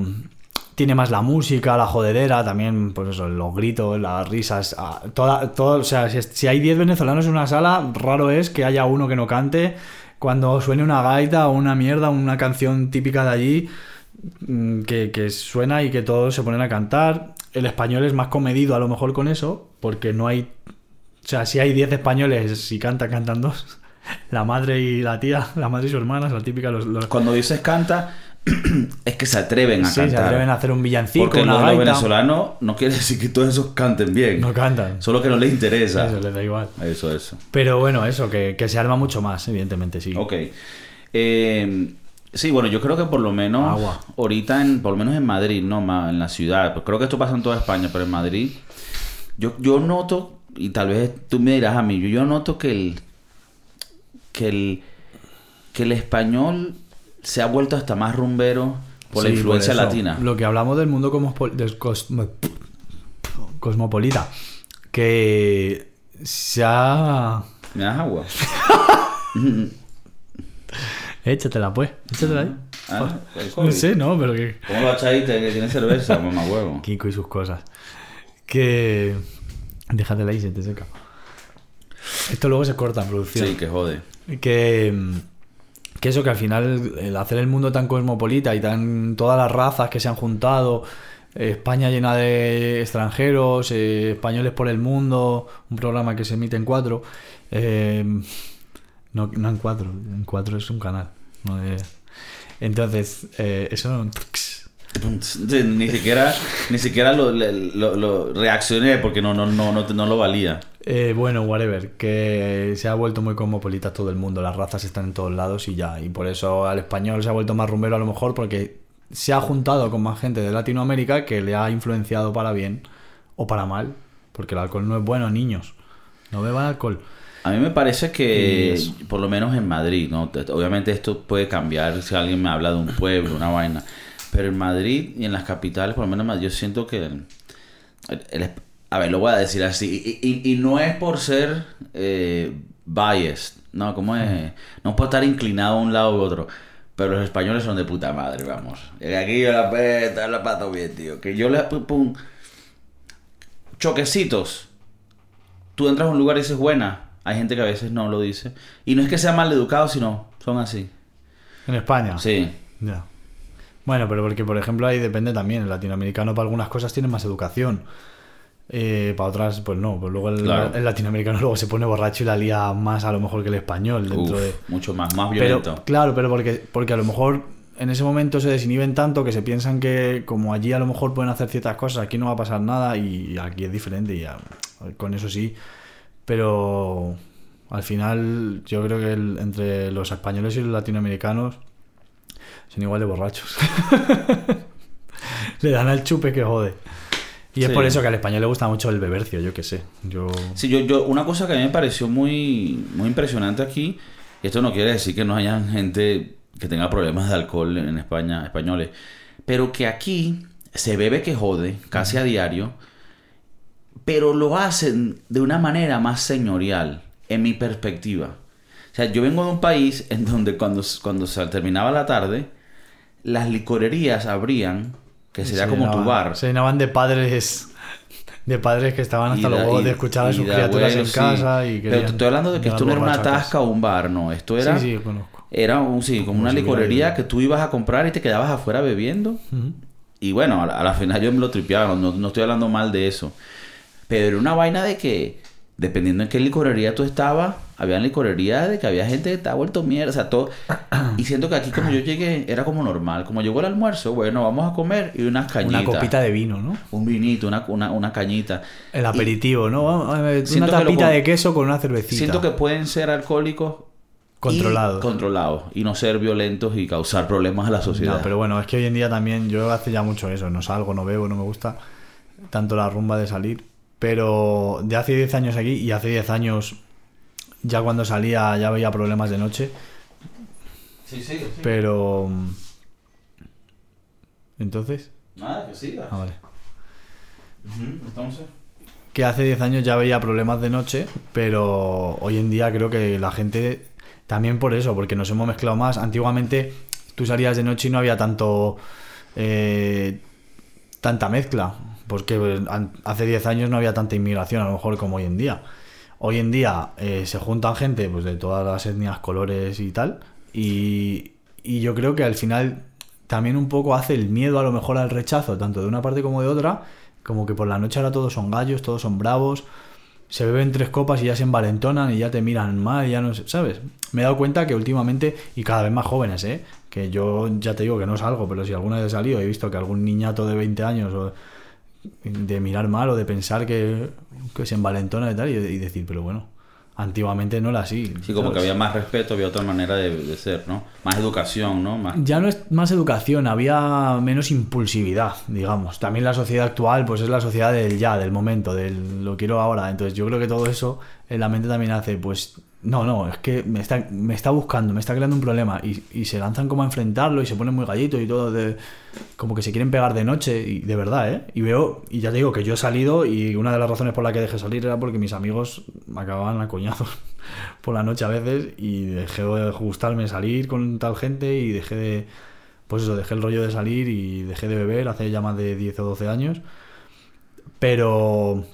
B: tiene más la música, la jodedera, también, pues eso, los gritos, las risas. Toda, todo, o sea, si, hay 10 venezolanos en una sala, raro es que haya uno que no cante. Cuando suene una gaita o una mierda, una canción típica de allí, mm, que, que suena y que todos se ponen a cantar. El español es más comedido a lo mejor con eso, porque no hay... O sea, si hay 10 españoles, si canta, cantan dos. La madre y la tía, la madre y su hermana, es la típica. Los-
A: Cuando dices canta, es que se atreven a
B: sí,
A: cantar.
B: se atreven a hacer un villancico,
A: Porque
B: una gaita.
A: venezolanos no quiere decir que todos esos canten bien.
B: No cantan.
A: Solo que no les interesa.
B: Eso les da igual.
A: Eso, eso.
B: Pero bueno, eso, que, que se arma mucho más, evidentemente, sí.
A: Ok. Eh, sí, bueno, yo creo que por lo menos
B: Agua.
A: ahorita, en, por lo menos en Madrid, no en la ciudad, pues creo que esto pasa en toda España, pero en Madrid, yo, yo noto, y tal vez tú me dirás a mí, yo, yo noto que el, que el, que el español se ha vuelto hasta más rumbero por la influencia latina.
B: Lo que hablamos del mundo cosmopol- del cosmo- cosmopolita, que se ha...
A: ¿Me das agua?
B: Échatela pues, échatela ahí.
A: Ah,
B: No
A: COVID.
B: sé, no, pero que...
A: ¿Cómo lo achaíste que tiene cerveza, mamá huevo?
B: Kiko y sus cosas. Que... Déjatela ahí, se te seca. Esto luego se corta en producción.
A: Sí, que jode.
B: que, mm, que eso, que al final el hacer el mundo tan cosmopolita y tan todas las razas que se han juntado, eh, España llena de extranjeros, eh, españoles por el mundo, un programa que se emite en cuatro, eh, no, en cuatro, en cuatro es un canal. entonces, eh, eso
A: ni siquiera, ni siquiera lo, lo- lo reaccioné porque no, no, no, no, no lo valía.
B: Eh, bueno, whatever, que se ha vuelto muy cosmopolita todo el mundo, las razas están en todos lados y ya, y por eso al español se ha vuelto más rumbero a lo mejor porque se ha juntado con más gente de Latinoamérica que le ha influenciado para bien o para mal, porque el alcohol no es bueno, niños, no beban alcohol.
A: A mí me parece que, por lo menos en Madrid, ¿no? Te- Obviamente esto puede cambiar si alguien me habla de un pueblo, una vaina. Pero en Madrid y en las capitales, por lo menos yo siento que... el- el- a ver, lo voy a decir así. Y, y- y no es por ser eh, biased, ¿no? ¿Cómo es? No por estar inclinado a un lado u otro. Pero los españoles son de puta madre, vamos. Aquí yo la peta, la pato bien, tío. Que yo le... Pum, choquecitos tú entras a un lugar y dices buena. Hay gente que a veces no lo dice. Y no es que sea mal educado, sino son así.
B: En España.
A: Sí.
B: Ya. Bueno, pero porque, por ejemplo, ahí depende también. El latinoamericano para algunas cosas tiene más educación. Eh, para otras, pues no. Pues luego el,
A: Claro.
B: el latinoamericano luego se pone borracho y la lía más a lo mejor que el español dentro
A: Uf,
B: de...
A: Mucho más, más
B: Pero,
A: violento.
B: claro, pero porque, porque a lo mejor en ese momento se desinhiben tanto que se piensan que como allí a lo mejor pueden hacer ciertas cosas, aquí no va a pasar nada y aquí es diferente y ya, con eso sí. Pero al final yo creo que el- entre los españoles y los latinoamericanos son igual de borrachos. Le dan al chupe que jode. Y es por eso que al español le gusta mucho el bebercio, yo qué sé. Yo...
A: Sí, yo, yo, una cosa que a mí me pareció muy, muy impresionante aquí, y esto no quiere decir que no haya gente que tenga problemas de alcohol en España, españoles, pero que aquí se bebe que jode casi a diario, pero lo hacen de una manera más señorial, en mi perspectiva. O sea, yo vengo de un país en donde cuando, cuando se terminaba la tarde, las licorerías abrían, que sería
B: se
A: como tu bar.
B: Se llenaban de padres de padres que estaban hasta
A: Y
B: los
A: de-
B: escuchar a sus criaturas en
A: sí.
B: casa y
A: Pero te estoy hablando de que esto no era una tasca o un bar, no. Esto era,
B: Sí, sí, conozco.
A: era un, sí, como,
B: Como
A: una
B: si
A: licorería que tú ibas a comprar y te quedabas afuera bebiendo. Y bueno, a la, a la final yo me lo tripeaba, no, no estoy hablando mal de eso. Pero era una vaina de que, dependiendo en qué licorería tú estabas, había licorería de que había gente que estaba vuelto mierda, o sea, todo. Y siento que aquí cuando yo llegué era como normal. Como llegó el almuerzo, bueno, vamos a comer y unas cañitas.
B: Una copita de vino, ¿no?
A: Un vinito, una, una, una cañita.
B: El aperitivo, ¿no? Una
A: que lo
B: tapita de queso con una cervecita.
A: Siento que pueden ser alcohólicos
B: Controlados.
A: Controlados. Y no ser violentos y causar problemas a la sociedad.
B: No, pero bueno, es que hoy en día también yo hace ya mucho eso. No salgo, no bebo, no me gusta tanto la rumba de salir. Pero de hace 10 años aquí y hace 10 años ya cuando salía ya veía problemas de noche.
A: Sí, sí, sí.
B: Pero... Entonces...
A: Nada, que siga.
B: Ah, vale.
A: Entonces.
B: que hace 10 años ya veía problemas de noche, pero hoy en día creo que la gente también por eso, porque nos hemos mezclado más. Antiguamente tú salías de noche y no había tanto eh, tanta mezcla, porque hace 10 años no había tanta inmigración a lo mejor como hoy en día. Hoy en día eh, se juntan gente pues, de todas las etnias, colores y tal, y, y yo creo que al final también un poco hace el miedo a lo mejor al rechazo, tanto de una parte como de otra, como que por la noche ahora todos son gallos, todos son bravos, se beben tres copas y ya se envalentonan y ya te miran mal, ya no sé, ¿sabes? Me he dado cuenta que últimamente, y cada vez más jóvenes, ¿eh? Que yo ya te digo que no salgo, pero si alguna vez he salido he visto que algún niñato de 20 años o de mirar mal o de pensar que, que se envalentona y tal, y, y decir, pero bueno, antiguamente no era así.
A: Sí, como que había más respeto, había otra manera de, de ser, ¿no? Más educación, ¿no? Más...
B: Ya no es más educación, había menos impulsividad, digamos. También la sociedad actual, pues es la sociedad del ya, del momento, del lo quiero ahora. Entonces yo creo que todo eso en la mente también hace, pues No, no, es que me está, me está buscando, me está creando un problema. Y, se lanzan como a enfrentarlo y se ponen muy gallitos y todo, de, como que se quieren pegar de noche, y de verdad, ¿eh? Y veo, y ya te digo que yo he salido y una de las razones por la que dejé salir era porque mis amigos me acababan a coñazos por la noche a veces y dejé de gustarme salir con tal gente y dejé de, pues eso, dejé el rollo de salir y dejé de beber hace ya más de 10 o 12 años. Pero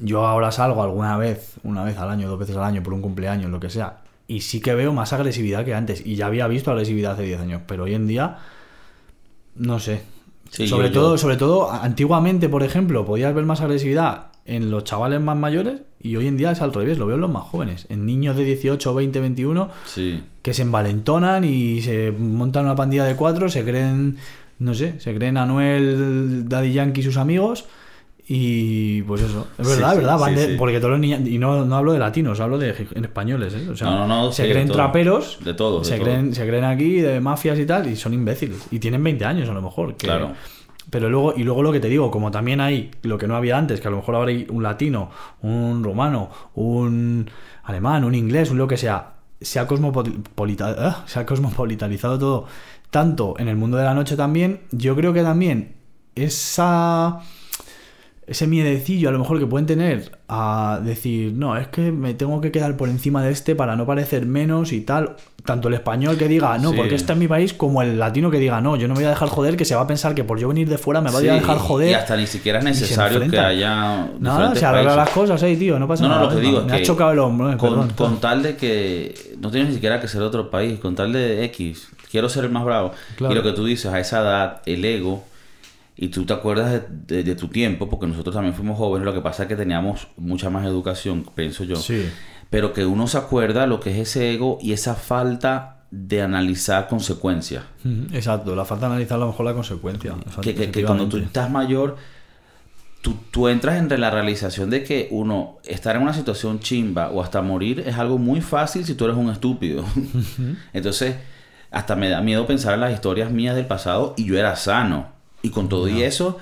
B: yo ahora salgo alguna vez, una vez al año, dos veces al año, por un cumpleaños, lo que sea, y sí que veo más agresividad que antes. Y ya había visto agresividad hace 10 años, pero hoy en día, no sé.
A: Sí,
B: sobre,
A: yo-
B: todo,
A: yo-
B: sobre todo, antiguamente, por ejemplo, podías ver más agresividad en los chavales más mayores y hoy en día es al revés, lo veo en los más jóvenes. En niños de 18, 20, 21
A: Sí.
B: que se envalentonan y se montan una pandilla de cuatro, se creen, no sé, se creen Anuel, Daddy Yankee y sus amigos. Y pues eso, es verdad,
A: sí,
B: es verdad, van
A: sí,
B: de-
A: sí.
B: porque todos los niños, y no, no hablo de latinos, hablo de en españoles, ¿eh? O sea,
A: No, no, no,
B: se
A: de
B: creen
A: todo.
B: traperos,
A: De todo, de
B: se,
A: todo.
B: creen, se creen aquí de mafias y tal, y son imbéciles. Y tienen 20 años a lo mejor. que-
A: Claro.
B: Pero luego, y luego lo que te digo, como también hay lo que no había antes, que a lo mejor ahora hay un latino, un romano, un alemán, un inglés, un lo que sea, se ha, cosmopolita- ah, se ha cosmopolitalizado todo tanto en el mundo de la noche también, yo creo que también esa ese miedecillo a lo mejor que pueden tener a decir, no, es que me tengo que quedar por encima de este para no parecer menos y tal. Tanto el español que diga, no,
A: Sí.
B: porque este es mi país, como el latino que diga, no, yo no me voy a dejar joder, que se va a pensar que por yo venir de fuera me va
A: Sí,
B: a dejar joder.
A: Y hasta ni siquiera es necesario que haya.
B: Nada, se arreglan las cosas, eh, tío, no pasa
A: No, no,
B: nada.
A: lo que digo es
B: me
A: que
B: ha chocado el hombro, eh,
A: con,
B: perdón.
A: con tal de que no tienes ni siquiera que ser de otro país, con tal de X, quiero ser el más bravo.
B: Claro.
A: Y lo que tú dices, a esa edad, el ego, y tú te acuerdas de, de- de tu tiempo, porque nosotros también fuimos jóvenes, lo que pasa es que teníamos mucha más educación, pienso yo.
B: Sí.
A: Pero que uno se acuerda lo que es ese ego y esa falta de analizar consecuencias.
B: Exacto, la falta de analizar a lo mejor la consecuencia.
A: que, que- que cuando tú estás mayor, tú, tú entras en la realización de que uno, estar en una situación chimba o hasta morir es algo muy fácil si tú eres un estúpido. Entonces, hasta me da miedo pensar en las historias mías del pasado y yo era sano. Y con todo y eso,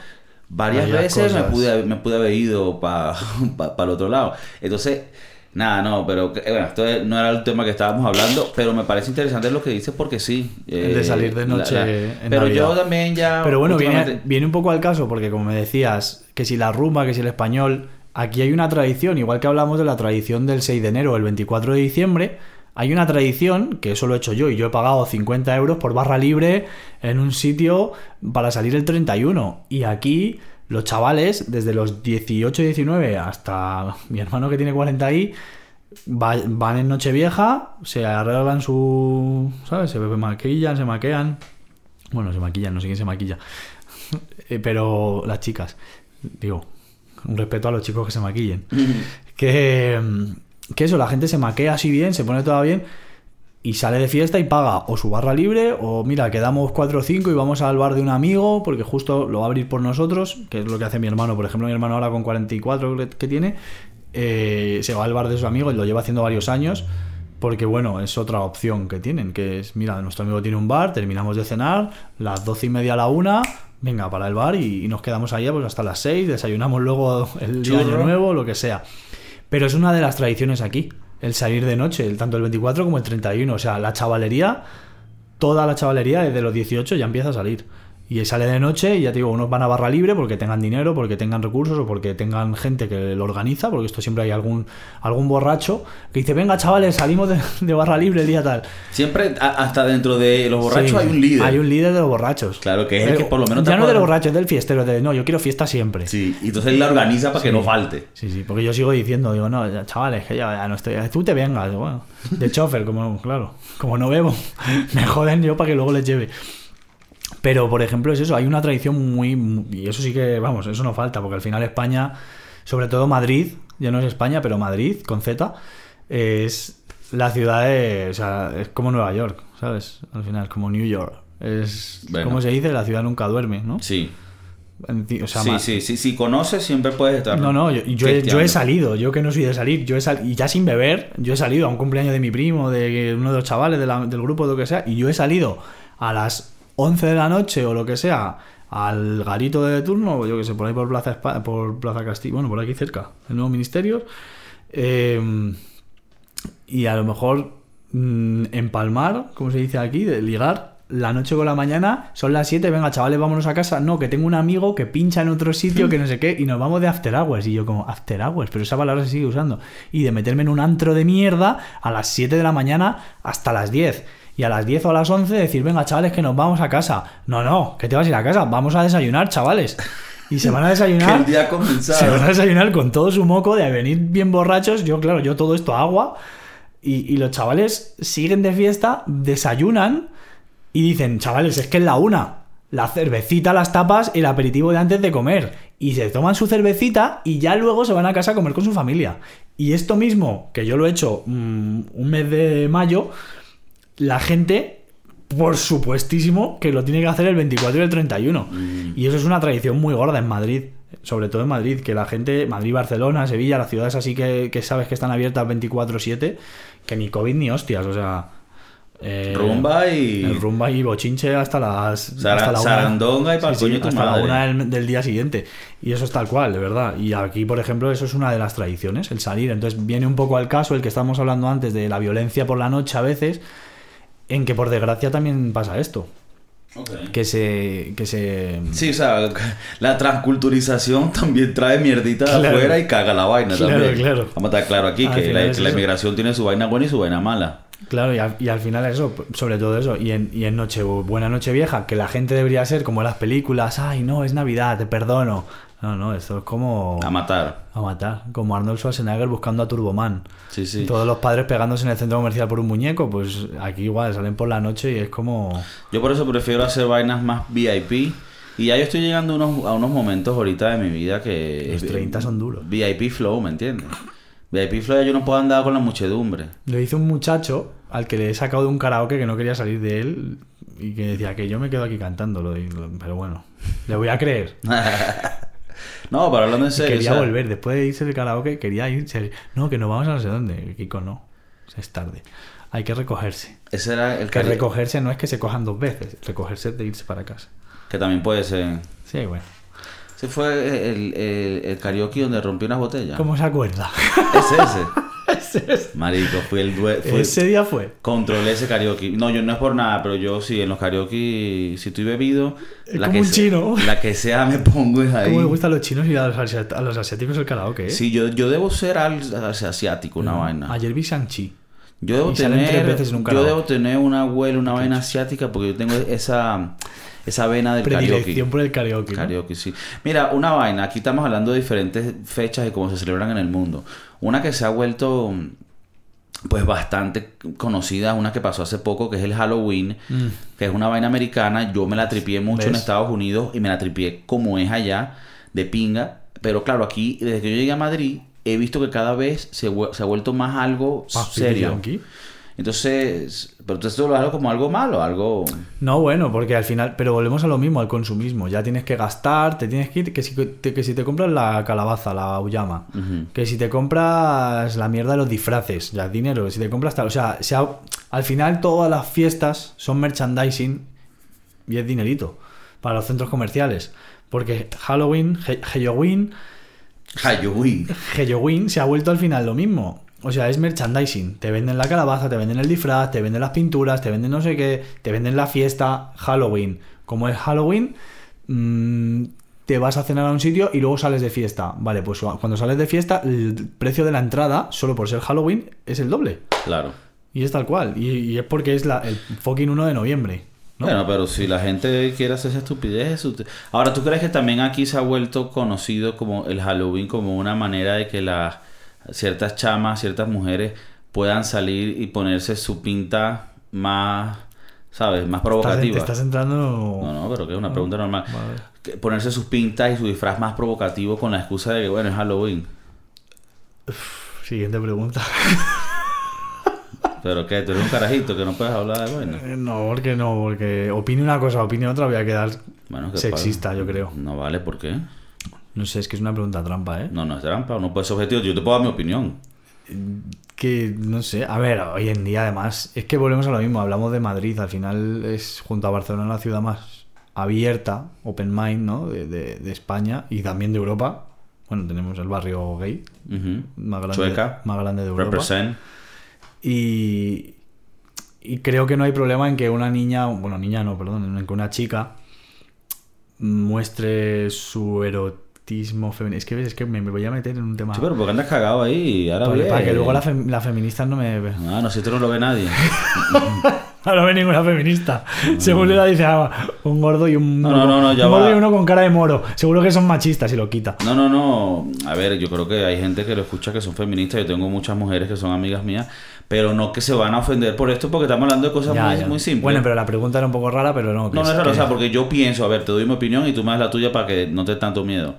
A: varias
B: Varias
A: veces me pude, me pude haber ido para el otro lado. Entonces, nada, no, pero que- bueno, esto no era el tema que estábamos hablando, pero me parece interesante lo que dices porque sí.
B: El de
A: eh,
B: salir de noche
A: la-
B: en
A: pero yo también ya...
B: Pero bueno, viene, viene un poco al caso, porque como me decías, que si la rumba, que si el español, aquí hay una tradición, igual que hablamos de la tradición del 6 de enero o el 24 de diciembre, hay una tradición, que eso lo he hecho yo, y yo he pagado 50 euros por barra libre en un sitio para salir el 31. Y aquí los chavales, desde los 18 y 19 hasta mi hermano que tiene 40 ahí, va- van en Nochevieja, se arreglan su. ¿Sabes? Se maquillan, se maquean. Bueno, se maquillan, no sé quién se maquilla. Eh, Pero las chicas, digo, un respeto a los chicos que se maquillen. que, mm, que eso, la gente se maquea así bien, se pone toda bien y sale de fiesta y paga o su barra libre o mira, quedamos 4 o 5 y vamos al bar de un amigo porque justo lo va a abrir por nosotros, que es lo que hace mi hermano. Por ejemplo, mi hermano ahora con 44 que- que tiene, eh, se va al bar de su amigo y lo lleva haciendo varios años. Porque bueno, es otra opción que tienen, que es, mira, nuestro amigo tiene un bar, terminamos de cenar, las doce y media a la una, venga, para el bar y, y nos quedamos allá pues hasta las seis, desayunamos luego el día año nuevo, lo que sea. Pero es una de las tradiciones aquí, el salir de noche, el, tanto el 24 como el 31. O sea, la chavalería, toda la chavalería desde los 18 ya empieza a salir. Y sale de noche y ya te digo, unos van a barra libre porque tengan dinero, porque tengan recursos o porque tengan gente que lo organiza, porque esto siempre hay algún, algún borracho que dice, venga chavales, salimos de, de barra libre el día tal.
A: Siempre, a- hasta dentro de los borrachos
B: Sí,
A: hay un líder.
B: Hay un líder de los borrachos.
A: Claro, que es el que por lo menos
B: Ya no de los borrachos, es del fiestero, de no, yo quiero fiesta siempre.
A: Sí, y entonces él la organiza para que no falte.
B: Sí, sí, porque yo sigo diciendo, digo, no, chavales, que ya, ya no estoy. Tú te vengas, bueno, de chofer, como, claro, como no bebo, me joden yo para que luego les lleve. Pero, por ejemplo, es eso, hay una tradición muy, muy- Y eso sí que, vamos, eso no falta, porque al final España, sobre todo Madrid, ya no es España, pero Madrid, con Z, es la ciudad de. O sea, es como Nueva York, ¿sabes? Al final, como New York. Es.
A: Bueno.
B: ¿Cómo se dice? La ciudad nunca duerme, ¿no?
A: Sí.
B: O sea,
A: sí, sí, sí. Si conoces, siempre puedes estar.
B: no, no, yo, yo he, yo
A: fiesteando.
B: he salido, yo que no soy de salir, yo he sal- y ya sin beber, yo he salido a un cumpleaños de mi primo, de uno de los chavales de la- del grupo, lo que sea, y yo he salido a las 11 de la noche o lo que sea al garito de turno, yo que sé, por ahí por Plaza, por Plaza Castillo, bueno, por aquí cerca, el nuevo ministerio, eh, y a lo mejor mm, empalmar, como se dice aquí, de ligar la noche con la mañana, son las 7, venga chavales, vámonos a casa. No, que tengo un amigo que pincha en otro sitio, que no sé qué, y nos vamos de after hours. Y yo como, after hours, pero esa palabra se sigue usando. Y de meterme en un antro de mierda a las 7 de la mañana hasta las 10. Y a las 10 o a las 11 decir, venga chavales, que nos vamos a casa. No, no, que te vas a ir a casa, vamos a desayunar, chavales. Y se van a
A: Que
B: desayunar.
A: el día ha
B: Se van
A: comenzado.
B: a desayunar con todo su moco de venir bien borrachos. Yo, claro, yo todo esto agua. Y, y los chavales siguen de fiesta, desayunan y dicen, chavales, es que es la una. La cervecita, las tapas, el aperitivo de antes de comer. Y se toman su cervecita y ya luego se van a casa a comer con su familia. Y esto mismo, que yo lo he hecho mm, un mes de mayo, la gente, por supuestísimo, que lo tiene que hacer el 24 y el 31. Y eso es una tradición muy gorda en Madrid, sobre todo en Madrid, que la gente, Madrid, Barcelona, Sevilla, las ciudades así que, que sabes que están abiertas 24-7, que ni COVID ni hostias, o sea... eh,
A: Rumba y.
B: el rumba y bochinche hasta las
A: Sara-
B: hasta la una-
A: sarandonga y
B: Sí,
A: tu
B: hasta la una del, del día siguiente. Y eso es tal cual de verdad. Y aquí por ejemplo eso es una de las tradiciones el salir. Entonces viene un poco al caso el que estábamos hablando antes de la violencia por la noche a veces en que por desgracia también pasa esto que se que se
A: Sí, o sea, la transculturización también trae mierdita de
B: Claro.
A: afuera y caga la vaina
B: Claro,
A: también.
B: claro.
A: Vamos a estar claro aquí que, la,
B: es
A: la inmigración tiene su vaina buena y su vaina mala.
B: Claro, y al, y al final eso, sobre todo eso, y en, y en Noche, Buena Noche Vieja, que la gente debería ser como en las películas, ay, no, es Navidad, te perdono. No, no, esto es como
A: A matar.
B: a matar, como Arnold Schwarzenegger buscando a Turboman.
A: Sí, sí.
B: Todos los padres pegándose en el centro comercial por un muñeco, pues aquí igual salen por la noche y es como...
A: Yo por eso prefiero hacer vainas más VIP. Y ya yo estoy llegando a unos, a unos momentos ahorita de mi vida que...
B: Los 30 son duros.
A: VIP flow, ¿me entiendes? VIP flow ya yo no puedo andar con la muchedumbre.
B: Lo hizo un muchacho al que le he sacado de un karaoke que no quería salir de él y que decía que yo me quedo aquí cantándolo, y- pero bueno, le voy a creer.
A: No, pero hablando en serio.
B: quería
A: o sea,
B: volver, después de irse del karaoke, quería irse. No, que nos vamos a no sé dónde. Kiko, no. Es tarde. Hay que recogerse.
A: Ese era el
B: Que recogerse no es que se cojan dos veces, recogerse es de irse para casa.
A: Que también puede ser.
B: Sí, bueno.
A: Ese fue el, el, el karaoke donde rompí unas botellas.
B: ¿Cómo se acuerda?
A: Es ese.
B: ese, es-
A: Marico, fui el due fui-
B: ese día fue.
A: Controlé ese karaoke. No, yo no es por nada, pero yo sí, en los karaoke, si estoy bebido,
B: Es
A: la
B: como
A: que
B: un
A: se-
B: chino.
A: La que sea me pongo es ahí.
B: ¿Cómo le gustan los chinos y a los, a los asiáticos el karaoke? eh?
A: Sí, yo, yo debo ser al, asiático, una vaina.
B: Ayer vi Shang-Chi.
A: Yo debo
B: y
A: tener,
B: tres veces
A: yo debo tener una abuela, una vaina asiática, porque yo tengo esa, esa vena del karaoke.
B: Por el karaoke. ¿no?
A: Karaoke, sí. Mira, una vaina, aquí estamos hablando de diferentes fechas y cómo se celebran en el mundo. Una que se ha vuelto pues bastante conocida, una que pasó hace poco, que es el Halloween,
B: Mm.
A: que es una vaina americana. Yo me la tripié mucho en. Estados Unidos y me la tripié como es allá, de pinga. Pero claro, aquí, desde que yo llegué a Madrid, he visto que cada vez se, ha vuelto más algo
B: Ah,
A: serio. Entonces, pero entonces tú lo algo como algo malo, algo...
B: No, bueno, porque al final, pero volvemos a lo mismo, al consumismo. Ya tienes que gastar, te tienes que ir, que si te, que si te compras la calabaza, la auyama,
A: Ujú.
B: que si te compras la mierda de los disfraces, ya es dinero, que si te compras tal, o sea, se ha- al final todas las fiestas son merchandising y es dinerito para los centros comerciales. Porque Halloween, He- Halloween,
A: Halloween.
B: Se ha vuelto al final lo mismo. O sea, es merchandising. Te venden la calabaza, te venden el disfraz, te venden las pinturas, te venden no sé qué, te venden la fiesta Halloween. Como es Halloween, mm, te vas a cenar a un sitio y luego sales de fiesta. Vale, pues cuando sales de fiesta, el precio de la entrada, solo por ser Halloween, es el doble.
A: Claro.
B: Y es tal cual. Y, y es porque es la, el fucking 1 de noviembre. ¿No?
A: Bueno, pero si la gente quiere hacer esa estupidez... Ahora, ¿tú crees que también aquí se ha vuelto conocido como el Halloween como una manera de que las ciertas chamas, ciertas mujeres puedan salir y ponerse su pinta más, ¿sabes? Más provocativa.
B: te estás entrando...
A: No, no, pero que es una pregunta normal.
B: Vale.
A: Ponerse sus pintas y su disfraz más provocativo con la excusa de que, bueno, es Halloween.
B: Siguiente pregunta.
A: Pero que tú eres un carajito que no puedes hablar de bueno.
B: Eh, No, porque no, porque opine una cosa, opine otra, voy a quedar
A: Bueno, que
B: sexista, yo creo.
A: No vale, ¿por qué?
B: No sé, es que es una pregunta trampa, ¿eh?
A: No, no es trampa, no puede ser objetivo. Yo te puedo dar mi opinión.
B: Que, no sé, a ver, hoy en día además, es que volvemos a lo mismo, hablamos de Madrid, al final es junto a Barcelona la ciudad más abierta, open mind, ¿no? De, de- de España y también de Europa. Bueno, tenemos el barrio gay
A: Ujú.
B: más grande,
A: Chueca.
B: más grande de Europa.
A: Represent.
B: Y, y creo que no hay problema en que una niña, bueno, niña no, perdón, en que una chica muestre su erotismo femenino. Es que, es que me, me voy a meter en un tema...
A: Sí, pero porque andas cagado ahí y ahora
B: para, para que luego la, fem- la feminista no me...
A: Ah, no, si esto no lo ve nadie.
B: No lo ve ninguna feminista. Según le dice ah, un gordo y un,
A: No, no, no, no, ya
B: un gordo y uno con cara de moro. Seguro que son machistas y lo quita.
A: No, no, no. A ver, yo creo que hay gente que lo escucha que son feministas. Yo tengo muchas mujeres que son amigas mías, pero no que se van a ofender por esto porque estamos hablando de cosas
B: Ya,
A: muy,
B: ya.
A: muy simples.
B: Bueno, pero la pregunta era un poco rara, pero no.
A: No, no es raro,
B: que-
A: o sea, porque yo pienso, a ver, te doy mi opinión y tú me das la tuya para que no te dé tanto miedo.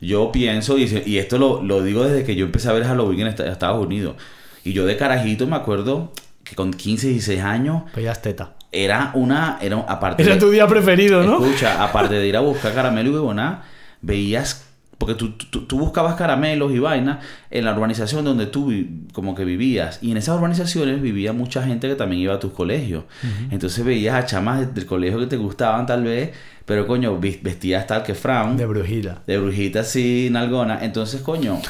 A: Yo pienso, y, y esto lo, lo digo desde que yo empecé a ver Halloween en Est- Estados Unidos. Y yo de carajito me acuerdo que con 15, 16 años
B: Veías teta.
A: era una, era aparte
B: Era
A: de-
B: tu día preferido, ¿no?
A: Escucha, aparte de ir a buscar caramelo y huevona, veías, porque tú, tú, tú buscabas caramelos y vainas en la urbanización donde tú como que vivías. Y en esas urbanizaciones vivía mucha gente que también iba a tus colegios. Entonces veías a chamas de- del colegio que te gustaban tal vez, pero coño, vestías tal que Frown.
B: De brujita.
A: De brujita así, nalgona. Entonces, coño,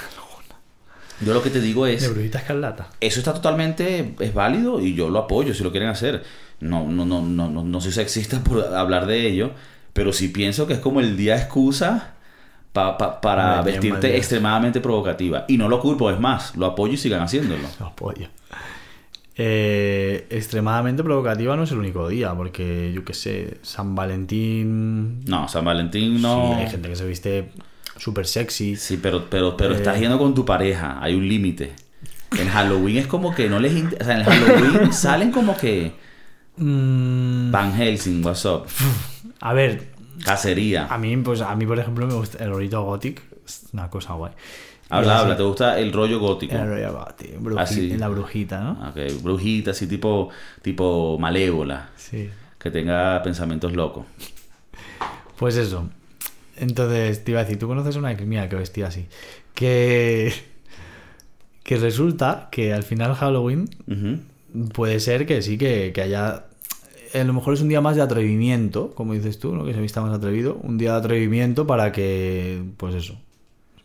A: yo lo que te digo es...
B: De brujita escarlata.
A: Eso está totalmente, es válido y yo lo apoyo si lo quieren hacer. No, no, no, no, no, no soy sexista por hablar de ello, pero sí pienso que es como el día excusa pa- pa- para vestirte extremadamente provocativa. Y no lo culpo, es más, lo apoyo y sigan haciéndolo.
B: Lo apoyo. Eh, extremadamente provocativa no es el único día, porque yo qué sé, San Valentín.
A: No, San Valentín no.
B: Sí, hay gente que se viste súper sexy.
A: Sí, pero, pero, pero
B: Eh.
A: estás yendo con tu pareja, hay un límite. En Halloween es como que no les... O sea, en Halloween salen como que...
B: Mm,
A: Van Helsing, what's up?
B: a ver,
A: Cacería.
B: a mí, pues, a mí, por ejemplo, me gusta el rolito gothic. Es una cosa guay.
A: Habla, habla, ¿te gusta el rollo gótico?
B: El rollo bruji-
A: Así.
B: La brujita, ¿no?
A: Ok, brujita, así tipo, tipo malévola,
B: Sí.
A: que tenga pensamientos locos.
B: Pues eso. Entonces, te iba a decir, tú conoces una mía que vestía así. Que. Que resulta que al final Halloween puede ser que sí, que, que haya. A lo mejor es un día más de atrevimiento, como dices tú, ¿no? Que se vista más atrevido. Un día de atrevimiento para que. Pues eso.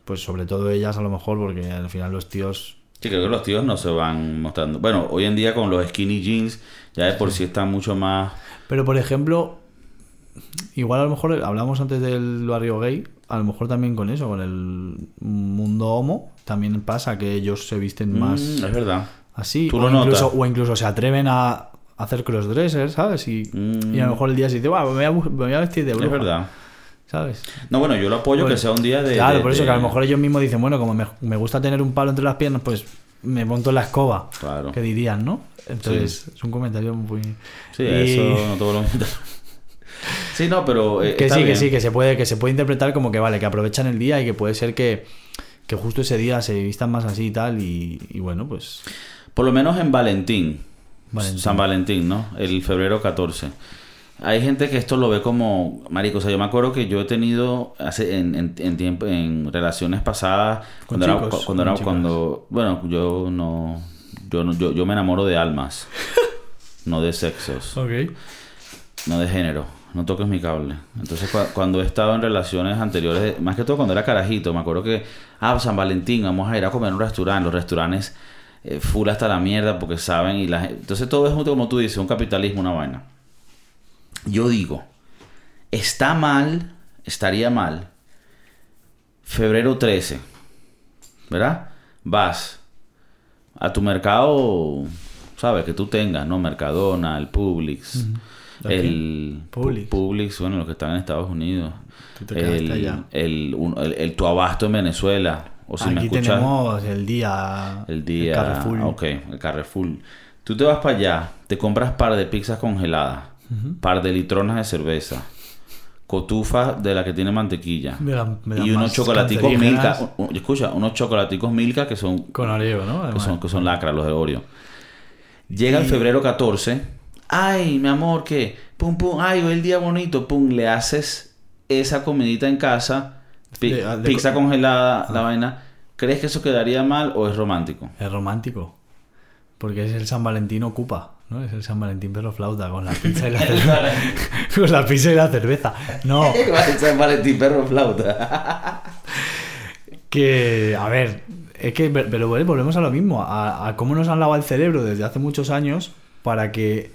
B: Pues sobre todo ellas, a lo mejor, porque al final los tíos.
A: Sí, creo que los tíos no se van mostrando. Bueno, hoy en día con los skinny jeans, ya de por sí están mucho más.
B: Pero por ejemplo, igual a lo mejor hablamos antes del barrio gay, a lo mejor también con eso, con el mundo homo, también pasa que ellos se visten más
A: Mm, es verdad.
B: así,
A: tú
B: o,
A: lo
B: incluso,
A: notas.
B: o incluso se atreven a hacer crossdressers, ¿sabes? Y,
A: Mm.
B: y a lo mejor el día se dice, "Buah, me, voy a, me voy a vestir de bruja",
A: Es verdad.
B: ¿sabes?
A: No, bueno, yo lo apoyo
B: Pues,
A: que sea un día de.
B: claro,
A: de-
B: por eso
A: de-
B: que a lo mejor ellos mismos dicen, bueno, como me, me gusta tener un palo entre las piernas, pues me monto en la escoba,
A: Claro.
B: que dirían, ¿no? Entonces, es un comentario muy...
A: Sí,
B: y-
A: eso no todo lo Sí, no, pero. eh,
B: que
A: está
B: sí, que
A: bien.
B: sí, que se puede, que se puede interpretar como que vale, que aprovechan el día y que puede ser que, que justo ese día se vistan más así y tal, y, y bueno, pues.
A: Por lo menos en Valentín.
B: Valentín.
A: San Valentín, ¿no? El febrero 14. Hay gente que esto lo ve como, marico, o sea, yo me acuerdo que yo he tenido hace en, en, en tiempo en relaciones pasadas
B: ¿Con
A: cuando era,
B: chicos
A: cuando
B: o con
A: era cuando bueno, yo no yo no yo, yo me enamoro de almas, no de sexos,
B: Ok.
A: no de género. No toques mi cable. Entonces, cua- cuando he estado en relaciones anteriores, más que todo cuando era carajito, me acuerdo que, ah, San Valentín, vamos a ir a comer a un restaurante. Los restaurantes eh, full hasta la mierda porque saben y la Entonces, todo es junto, como tú dices, un capitalismo, una vaina. Yo digo, está mal, estaría mal, febrero 13, ¿verdad? Vas a tu mercado, ¿sabes? Que tú tengas, ¿no? Mercadona, el Publix,
B: ¿A
A: el
B: Publix.
A: Pu- Publix, bueno, los que están en Estados Unidos,
B: Tú te quedaste
A: el,
B: allá.
A: el, un- el- el tu abasto en Venezuela, o si
B: Aquí
A: escuchas,
B: tenemos el día.
A: el día,
B: Carrefour.
A: ok, el Carrefour. Tú te vas para allá, te compras par de pizzas congeladas, par de litronas de cerveza, cotufa de la que tiene mantequilla
B: Me dan
A: y unos chocolaticos Milka, escucha, unos chocolaticos Milka que son
B: Con Oreo, ¿no?
A: que
B: Además.
A: son, que son lacras, los de Oreo. Llega el febrero 14. Ay, mi amor, que pum pum, ay, hoy el día bonito, pum, le haces esa comidita en casa, pi-
B: De- de-
A: pizza congelada, la vaina. ¿Crees que eso quedaría mal o es romántico?
B: Es romántico. Porque es el San Valentín ocupa, ¿no? Es el San Valentín pero flauta con la pizza y la cerveza. con la pizza y la cerveza. No,
A: San Valentín perro flauta.
B: que, a ver, Es que, pero volvemos a lo mismo, a, a cómo nos han lavado el cerebro desde hace muchos años para que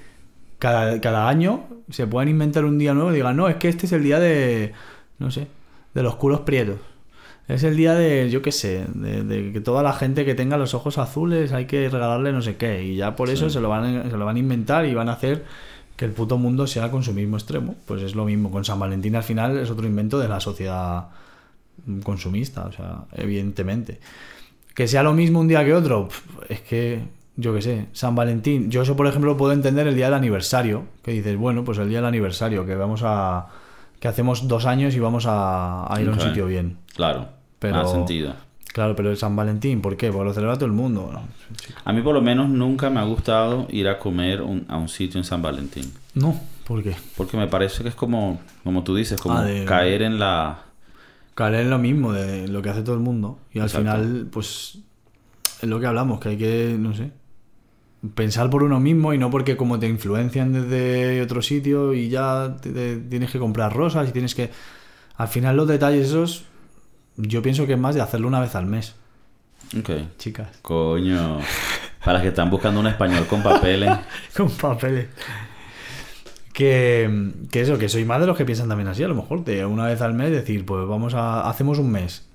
B: cada, cada año se puedan inventar un día nuevo y digan, no, es que este es el día de, no sé, de los culos prietos. Es el día de, yo qué sé, de, de que toda la gente que tenga los ojos azules hay que regalarle no sé qué. Y ya por eso se, lo van, a- se lo van a inventar y van a hacer que el puto mundo sea consumismo extremo. Pues es lo mismo. Con San Valentín al final es otro invento de la sociedad consumista, o sea, evidentemente. Que sea lo mismo un día que otro, es que, yo qué sé, San Valentín. Yo eso, por ejemplo, lo puedo entender el día del aniversario. Que dices, bueno, pues el día del aniversario, que vamos a... que hacemos dos años y vamos a, a ir a un sitio bien.
A: Claro,
B: Pero-
A: más sentido.
B: Claro, pero el San Valentín, ¿por qué? Porque lo celebra todo el mundo. ¿no?
A: A mí por lo menos nunca me ha gustado ir a comer un- a un sitio en San Valentín.
B: No, ¿por qué?
A: Porque me parece que es como, como tú dices, como
B: Ah, de-
A: caer en la...
B: Caer en lo mismo de lo que hace todo el mundo. Y al
A: Exacto.
B: final, pues, es lo que hablamos, que hay que, no sé, pensar por uno mismo y no porque como te influencian desde otro sitio y ya te- te- tienes que comprar rosas y tienes que... Al final los detalles esos, yo pienso que es más de hacerlo una vez al mes,
A: Ok.
B: chicas.
A: Coño. Para las que están buscando un español con papeles.
B: Con papeles. Que, que eso, que soy más de los que piensan también así, a lo mejor, de una vez al mes decir, pues vamos a... Hacemos un mes.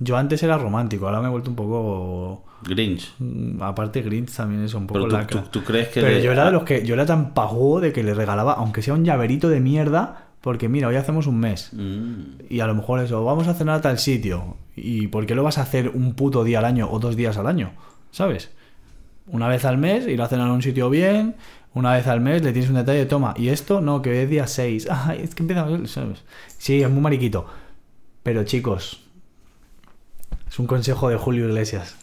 B: Yo antes era romántico, ahora me he vuelto un poco...
A: Grinch.
B: mm, Aparte Grinch también es un poco
A: Pero tú,
B: lacra.
A: tú- tú crees que...
B: Pero
A: le-
B: yo era de los que... Yo era tan pajugo de que le regalaba, aunque sea un llaverito de mierda, porque mira, hoy hacemos un mes.
A: Mm.
B: Y a lo mejor eso, vamos a cenar a tal sitio. ¿Y por qué lo vas a hacer un puto día al año o dos días al año? ¿Sabes? Una vez al mes, ir a cenar a un sitio bien. Una vez al mes le tienes un detalle, toma. Y esto, no, que hoy es día 6. Ay, es que empieza, ¿sabes? Sí, es muy mariquito. Pero chicos, es un consejo de Julio Iglesias.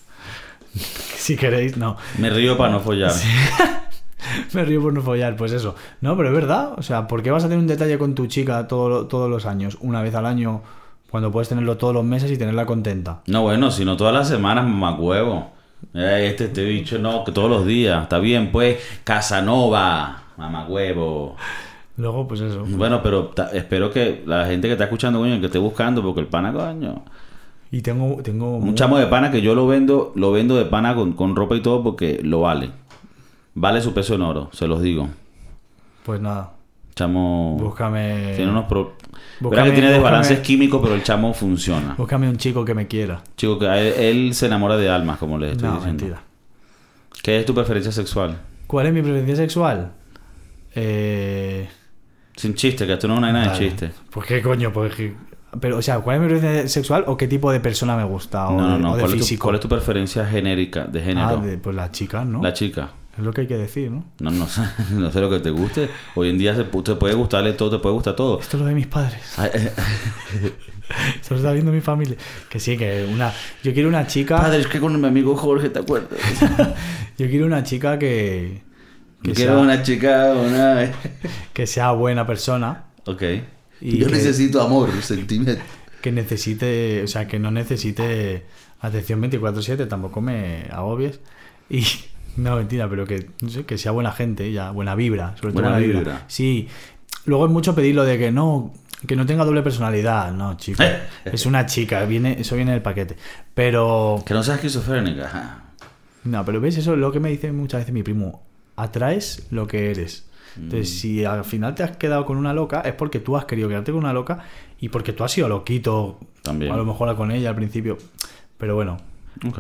B: si queréis, no.
A: Me río para no follar.
B: Me río por no follar, pues eso. No, pero es verdad. O sea, ¿por qué vas a tener un detalle con tu chica todo- todos los años? Una vez al año, cuando puedes tenerlo todos los meses y tenerla contenta.
A: No, bueno, sino todas las semanas, mamá huevo. Eh, Este, este bicho, no, que todos los días. Está bien, pues, Casanova, mamá huevo.
B: Luego, pues eso.
A: Bueno, pero espero que la gente que está escuchando, coño, que esté buscando, porque el pana, coño.
B: Y tengo, tengo
A: Un chamo de pana que yo lo vendo, lo vendo de pana con, con ropa y todo porque lo vale. Vale su peso en oro, se los digo.
B: Pues nada,
A: Chamo
B: búscame.
A: tiene unos pro...
B: Búscame-
A: que tiene desbalances químicos, pero el chamo funciona.
B: Búscame un chico que me quiera.
A: Chico, que él, él se enamora de almas, como les estoy
B: No,
A: diciendo.
B: mentira.
A: ¿Qué es tu preferencia sexual?
B: ¿Cuál es mi preferencia sexual? Eh.
A: Sin chiste, que esto no es una vaina de chiste.
B: Pues qué coño, pues Pero, o sea, ¿cuál es mi preferencia sexual o qué tipo de persona me gusta? O
A: No, no,
B: de,
A: no.
B: o de
A: ¿Cuál es, tu,
B: físico.
A: cuál es tu preferencia genérica, de género?
B: Ah, de- pues las chicas, ¿no?
A: La chica.
B: Es lo que hay que decir, ¿no?
A: No, no, sé- no sé lo que te guste. Hoy en día se, te puede gustarle todo, te puede gustar todo.
B: Esto es lo de mis padres.
A: Eh,
B: Esto lo está viendo mi familia. Que sí, que una. Yo quiero una chica.
A: Padre, es que con mi amigo Jorge, ¿te acuerdas?
B: Yo quiero una chica que. Que
A: Quiero
B: sea,
A: una chica, una...
B: que sea buena persona.
A: Ok.
B: Y
A: Yo
B: que-
A: necesito amor, sentimiento.
B: Que necesite. O sea, que no necesite atención 24-7. Tampoco me agobies. Y. No, mentira, pero que, no sé, que sea buena gente, ya, buena vibra, sobre todo
A: Buena
B: buena vibra.
A: vibra.
B: Sí. Luego es mucho pedir lo de que no, que no tenga doble personalidad. No, chico.
A: Eh.
B: es una chica, viene, eso viene en el paquete. Pero.
A: Que no seas esquizofrénica.
B: No, pero ves, eso es lo que me dice muchas veces mi primo. Atraes lo que eres. Entonces,
A: Mm.
B: si al final te has quedado con una loca, es porque tú has querido quedarte con una loca y porque tú has sido loquito.
A: También.
B: A lo mejor con ella al principio. Pero bueno,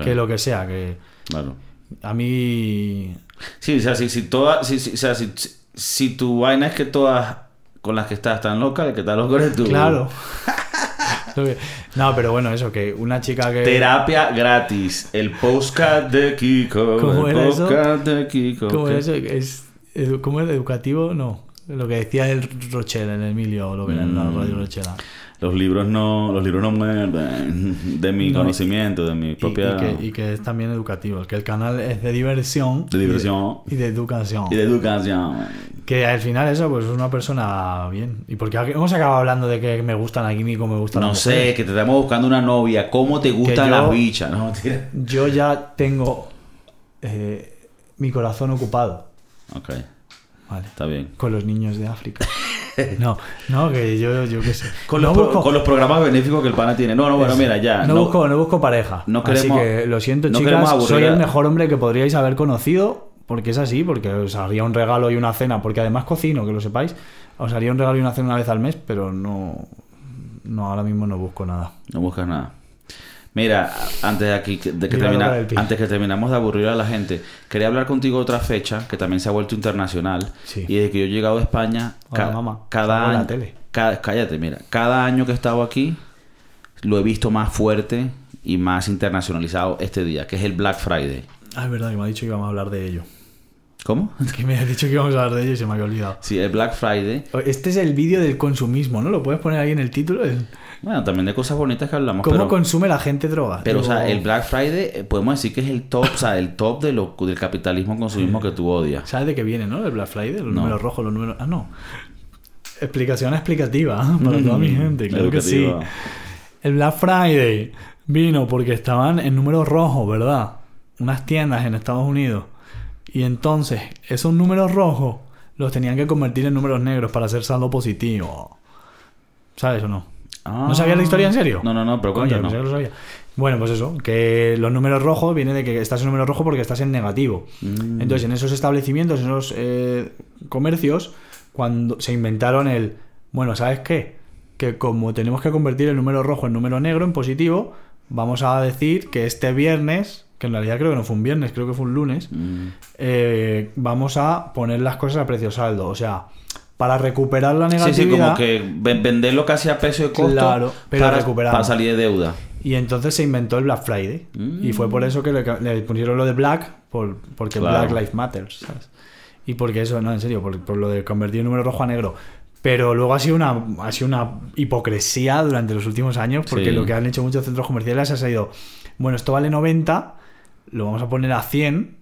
B: que lo que sea, que
A: Claro.
B: a mí.
A: Sí, o sea, si, si todas, si, si- o sea, si, si- tu vaina es que todas con las que estás están locas, el que está loco eres tú.
B: Claro. No, pero bueno, eso, que una chica que.
A: Terapia gratis. El postcard de Kiko.
B: ¿Cómo
A: el
B: eso?
A: postcard de Kiko.
B: ¿Cómo
A: ¿Qué?
B: es, es, edu- ¿Cómo es educativo? No. Lo que decía el Rochelle en Emilio, lo que era en la
A: Mm.
B: radio Rochela.
A: Los libros no, los libros no muerden de mi
B: No,
A: conocimiento, de mi
B: Y,
A: propia
B: y que, y que es también educativo, que el canal es de diversión.
A: de diversión
B: Y de, y de educación.
A: y de educación.
B: Que al final eso, pues es una persona bien. ¿Y porque hemos acabado hablando de que me gustan a Kimi como me gustan
A: No
B: las
A: sé,
B: mujeres?
A: que te estamos buscando una novia. ¿Cómo te gustan
B: yo-
A: las bichas? No.
B: Yo ya tengo eh, mi corazón ocupado.
A: Ok,
B: Vale.
A: está bien.
B: Con los niños de África. No, no, que yo, yo qué sé.
A: Con,
B: no
A: los pro-
B: busco,
A: con los programas benéficos que el pana tiene. No, no, bueno, mira, ya.
B: no, busco, no busco pareja.
A: no
B: así
A: queremos-
B: que lo siento, chicas. Soy el mejor hombre que podríais haber conocido. Porque es así, porque os haría un regalo y una cena. Porque además cocino, que lo sepáis. Os haría un regalo y una cena una vez al mes, pero no. No, ahora mismo no busco nada.
A: No buscas nada. Mira, antes de aquí, de que termina- antes que terminamos de aburrir a la gente, quería hablar contigo de otra fecha que también se ha vuelto internacional.
B: Sí.
A: Y desde que yo he llegado a España,
B: Hola,
A: ca-
B: mamá.
A: cada
B: la
A: año,
B: tele.
A: cada- cállate, mira, cada año que he estado aquí, lo he visto más fuerte y más internacionalizado este día, que es el Black Friday.
B: Ah, es verdad que me ha dicho que íbamos a hablar de ello.
A: ¿Cómo?
B: Que me ha dicho que íbamos a hablar de ello y se me había olvidado.
A: Sí, el Black Friday.
B: Este es el vídeo del consumismo, ¿no? ¿Lo puedes poner ahí en el título?
A: Bueno, también de cosas bonitas que hablamos.
B: ¿Cómo
A: pero...
B: consume la gente droga?
A: Pero, o sea, el Black Friday eh, podemos decir que es el top, o sea, el top de lo, del capitalismo consumismo que tú odias.
B: ¿Sabes de qué viene, no? El Black Friday, los
A: No.
B: números rojos, los números... Ah, no. Explicación explicativa ¿eh? para toda mi gente, claro que sí. El Black Friday vino porque estaban en números rojos, ¿verdad? Unas tiendas en Estados Unidos. Y entonces, esos números rojos los tenían que convertir en números negros para hacer saldo positivo. ¿Sabes o no? ¿No sabías la historia en serio?
A: No, no, no, pero
B: Coño, que lo sabía. Bueno, pues eso, que los números rojos viene de que estás en número rojo porque estás en negativo.
A: Mm.
B: Entonces, en esos establecimientos, en esos eh, comercios, cuando se inventaron el, bueno, ¿sabes qué? Que como tenemos que convertir el número rojo en número negro, en positivo, vamos a decir que este viernes, que en realidad creo que no fue un viernes, creo que fue un lunes,
A: Mm.
B: eh, vamos a poner las cosas a precio saldo. O sea, para recuperar la
A: Sí,
B: negatividad...
A: sí, como que ven- venderlo casi a precio de costo
B: Claro, pero
A: para,
B: recuperamos.
A: para salir de deuda.
B: Y entonces se inventó el Black Friday.
A: Mm.
B: Y fue por eso que le, le pusieron lo de Black, por, porque
A: Claro.
B: Black Lives Matter, ¿sabes? Y porque eso, no, en serio, por, por lo de convertir el número rojo a negro. Pero luego ha sido una, ha sido una hipocresía durante los últimos años, porque
A: Sí.
B: lo que han hecho muchos centros comerciales ha sido, bueno, esto vale 90, lo vamos a poner a 100,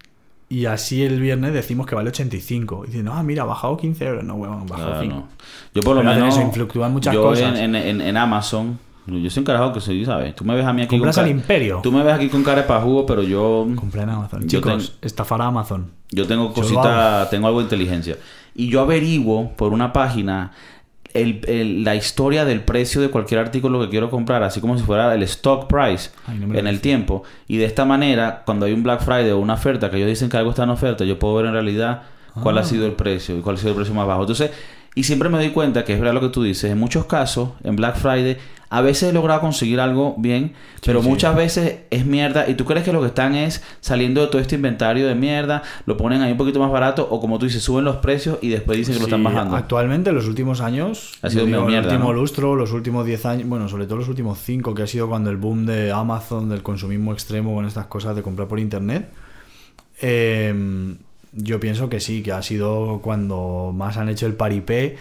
B: y así el viernes decimos que vale 85. Y dicen, ah, mira, ha bajado 15 euros. No, huevón, bajado
A: Claro,
B: 5.
A: no. Yo por lo
B: Pero
A: menos...
B: eso, muchas
A: yo
B: cosas.
A: En, en, en, en Amazon... Yo soy un carajo que soy, ¿sabes? Tú me ves a mí aquí
B: Compras
A: con
B: al imperio.
A: Tú me ves aquí con cara de pajugo, pero yo...
B: Compré en Amazon.
A: Yo
B: Chicos, estafar a Amazon.
A: Yo tengo cositas, tengo algo de inteligencia. Y yo averiguo por una página el- el- la historia del precio de cualquier artículo que quiero comprar, así como si fuera el stock price
B: Ay, no
A: en el tiempo. Y de esta manera, cuando hay un Black Friday o una oferta que ellos dicen que algo está en oferta, yo puedo ver en realidad cuál
B: Ah.
A: ha sido el precio y cuál ha sido el precio más bajo. Entonces, y siempre me doy cuenta que es verdad lo que tú dices. En muchos casos, en Black Friday, a veces he logrado conseguir algo bien, pero
B: sí.
A: muchas veces es mierda. Y tú crees que lo que están es saliendo de todo este inventario de mierda, lo ponen ahí un poquito más barato, o como tú dices, suben los precios y después dicen que lo están bajando.
B: Actualmente, en los últimos años,
A: Ha sido
B: digo,
A: mierda,
B: el último
A: ¿no?
B: lustro, los últimos 10 años, bueno, sobre todo los últimos 5, que ha sido cuando el boom de Amazon, del consumismo extremo con estas cosas de comprar por internet. eh, yo pienso que sí, que ha sido cuando más han hecho el paripé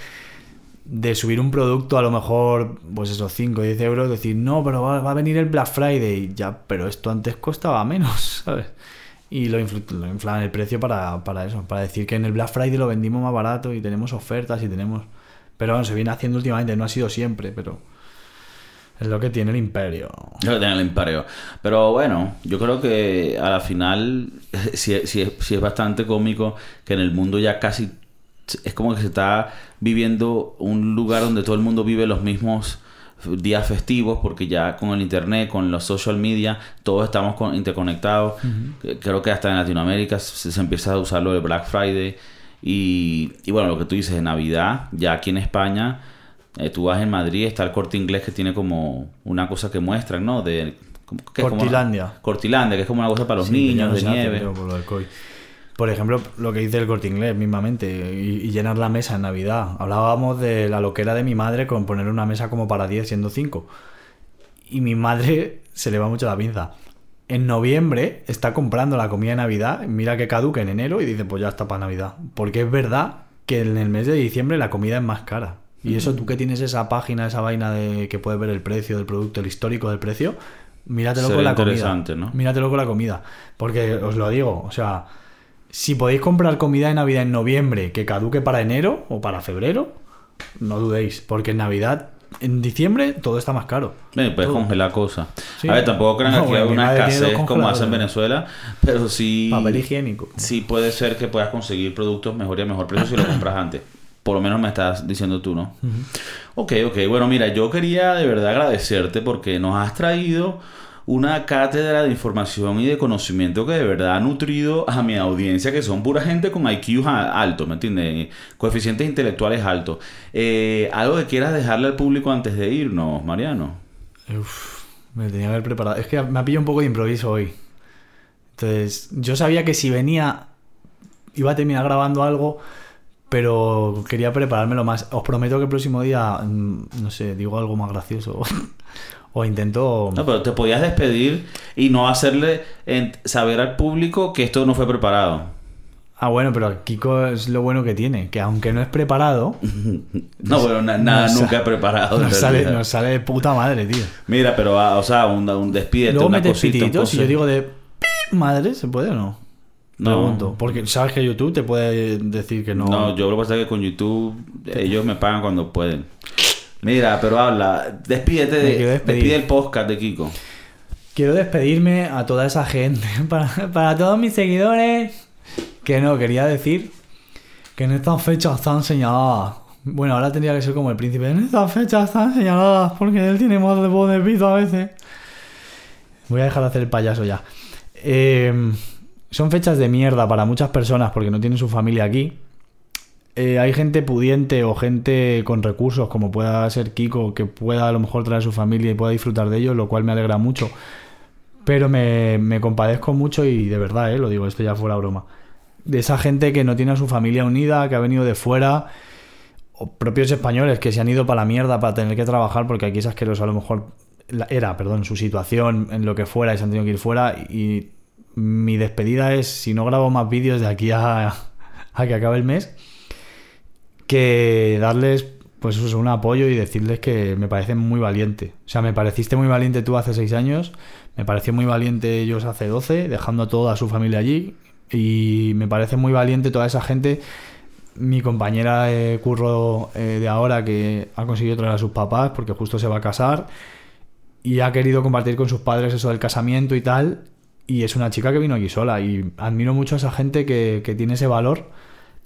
B: de subir un producto a lo mejor, pues esos 5 o 10 euros, decir, no, pero va, va a venir el Black Friday, ya, pero esto antes costaba menos, ¿sabes? Y lo, lo inflan el precio para, para eso, para decir que en el Black Friday lo vendimos más barato y tenemos ofertas y tenemos... Pero bueno, se viene haciendo últimamente, no ha sido siempre, pero es lo que tiene el imperio.
A: Yo que tengo el imperio. Pero bueno, yo creo que a la final sí, sí- sí es bastante cómico que en el mundo ya casi es como que se está viviendo un lugar donde todo el mundo vive los mismos días festivos porque ya con el internet, con los social media, todos estamos con- interconectados. Creo que hasta en Latinoamérica se, se empieza a usar lo de Black Friday. Y, y bueno, lo que tú dices de Navidad, ya aquí en España, eh, tú vas en Madrid, está el corte inglés que tiene como una cosa que muestran, ¿no? De, que como-
B: Cortilandia.
A: Cortilandia, que es como una cosa para los
B: Sí,
A: niños, de nieve.
B: lo. Por ejemplo, lo que dice el corte inglés mismamente, y, y llenar la mesa en Navidad. Hablábamos de la loquera de mi madre con poner una mesa como para 10 siendo 5. Y mi madre se le va mucho la pinza. En noviembre está comprando la comida de Navidad, mira que caduca en enero y dice, pues ya está para Navidad. Porque es verdad que en el mes de diciembre la comida es más cara. Y eso tú que tienes esa página, esa vaina de que puedes ver el precio del producto, el histórico del precio, míratelo con la comida.
A: ¿no?
B: Míratelo con la comida. Porque os lo digo, o sea, si podéis comprar comida de Navidad en noviembre que caduque para enero o para febrero, no dudéis, porque en Navidad, en diciembre, todo está más caro.
A: Bueno, puedes
B: Todo.
A: congelar cosas.
B: Sí.
A: A ver, tampoco crean
B: No,
A: que hay una escasez como hace en. Venezuela, pero sí,
B: Papel higiénico.
A: sí puede ser que puedas conseguir productos mejor y a mejor precio si lo compras antes. Por lo menos me estás diciendo tú, ¿no? Ok, ok. Bueno, mira, yo quería de verdad agradecerte porque nos has traído una cátedra de información y de conocimiento que de verdad ha nutrido a mi audiencia, que son pura gente con IQ alto, ¿me entiendes? Coeficientes intelectuales altos. Eh, ¿Algo que quieras dejarle al público antes de irnos, Mariano?
B: Uf, me tenía que haber preparado. Es que me ha pillado un poco de improviso hoy. Entonces, yo sabía que si venía iba a terminar grabando algo, pero quería preparármelo más. Os prometo que el próximo día, mm, no sé, digo algo más gracioso. o intento...
A: No, pero te podías despedir y no hacerle saber al público que esto no fue preparado.
B: Ah, bueno, pero Kiko es lo bueno que tiene, que aunque no es preparado...
A: no, bueno, nada nunca he preparado.
B: Nos sale, nos sale, de puta madre, tío.
A: Mira, pero, ah, o sea, un, un despídete,
B: Luego una cosita, si yo digo de... Madre, ¿se puede o no? No. Porque sabes que YouTube te puede decir que no.
A: No, yo lo que pasa es que con YouTube ellos me pagan cuando pueden. Mira, pero habla, despídete de, despide el podcast de Kiko.
B: Quiero despedirme a toda esa gente, para, todos mis seguidores. Que no, quería decir que en estas fechas están señaladas. Bueno, ahora tendría que ser como el príncipe. En estas fechas están señaladas porque él tiene más de voz de pito a veces. Voy a dejar de hacer el payaso ya. Eh, son fechas de mierda para muchas personas porque no tienen su familia aquí. Eh, hay gente pudiente o gente con recursos, como pueda ser Kiko, que pueda a lo mejor traer a su familia y pueda disfrutar de ellos, lo cual me alegra mucho. Pero me, compadezco mucho y de verdad, eh, lo digo, esto ya fuera broma. De esa gente que no tiene a su familia unida, que ha venido de fuera, o propios españoles que se han ido para la mierda para tener que trabajar, porque aquí es asqueroso a lo mejor era, perdón, su situación en lo que fuera y se han tenido que ir fuera y mi despedida es, si no grabo más vídeos de aquí a, que acabe el mes, que darles pues un apoyo y decirles que me parecen muy valiente. O sea, me pareciste muy valiente tú hace seis años, me pareció muy valiente ellos hace 12, dejando a toda su familia allí, y me parece muy valiente toda esa gente. Mi compañera de curro eh, de ahora que ha conseguido traer a sus papás porque justo se va a casar y ha querido compartir con sus padres eso del casamiento y tal y es una chica que vino aquí sola. Y admiro mucho a esa gente que, tiene ese valor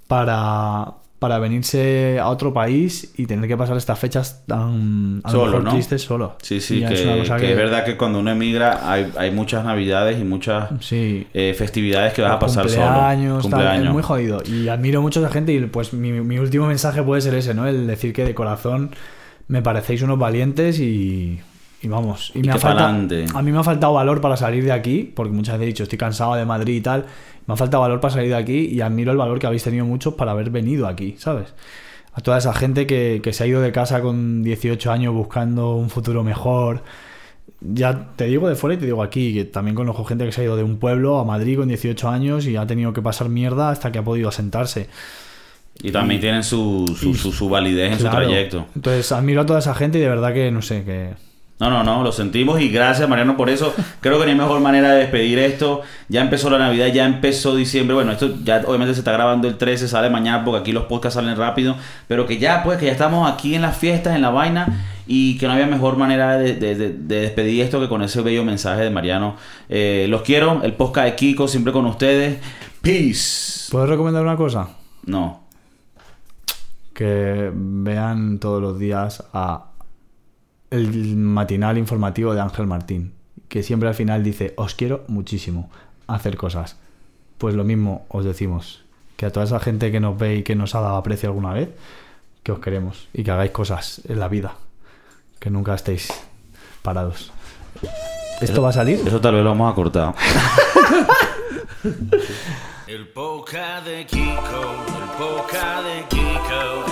B: para, para venirse a otro país y tener que pasar estas fechas tan
A: solo, ¿no?
B: tristes solo.
A: Sí, sí, que, es, verdad que cuando uno emigra hay, hay muchas navidades y muchas eh, festividades que vas a pasar
B: solo. Cumpleaños, es muy jodido. Y admiro mucho a esa gente y pues mi, mi último mensaje puede ser ese, ¿no? El decir que de corazón me parecéis unos valientes y y vamos, y, me ha faltado, a mí me ha faltado valor para salir de aquí, porque muchas veces he dicho, estoy cansado de Madrid y tal. Me ha faltado valor para salir de aquí y admiro el valor que habéis tenido muchos para haber venido aquí, ¿sabes? A toda esa gente que, que se ha ido de casa con 18 años buscando un futuro mejor. Ya te digo de fuera y te digo aquí, que también conozco gente que se ha ido de un pueblo a Madrid con 18 años y ha tenido que pasar mierda hasta que ha podido asentarse.
A: Y también tienen su, su, validez en su trayecto.
B: Entonces admiro a toda esa gente y de verdad que, no sé, que
A: no, no, no, lo sentimos y gracias Mariano por eso. Creo que ni mejor manera de despedir esto. Ya empezó la Navidad, ya empezó diciembre. Bueno, esto ya obviamente se está grabando el 13, sale mañana porque aquí los podcasts salen rápido. Pero que ya, pues, que ya estamos aquí en las fiestas, en la vaina. Y que no había mejor manera de, despedir esto que con ese bello mensaje de Mariano. Eh, los quiero, el podcast de Kiko, siempre con ustedes. Peace.
B: ¿Puedes recomendar una cosa?
A: No.
B: Que vean todos los días a el matinal informativo de Ángel Martín, que siempre al final dice, os quiero muchísimo hacer cosas. Pues lo mismo os decimos, que a toda esa gente que nos ve y que nos ha dado aprecio alguna vez, que os queremos y que hagáis cosas en la vida, que nunca estéis parados. ¿Esto va a salir?
A: Eso tal vez lo vamos a cortar. el poca de Kiko, el poca de Kiko.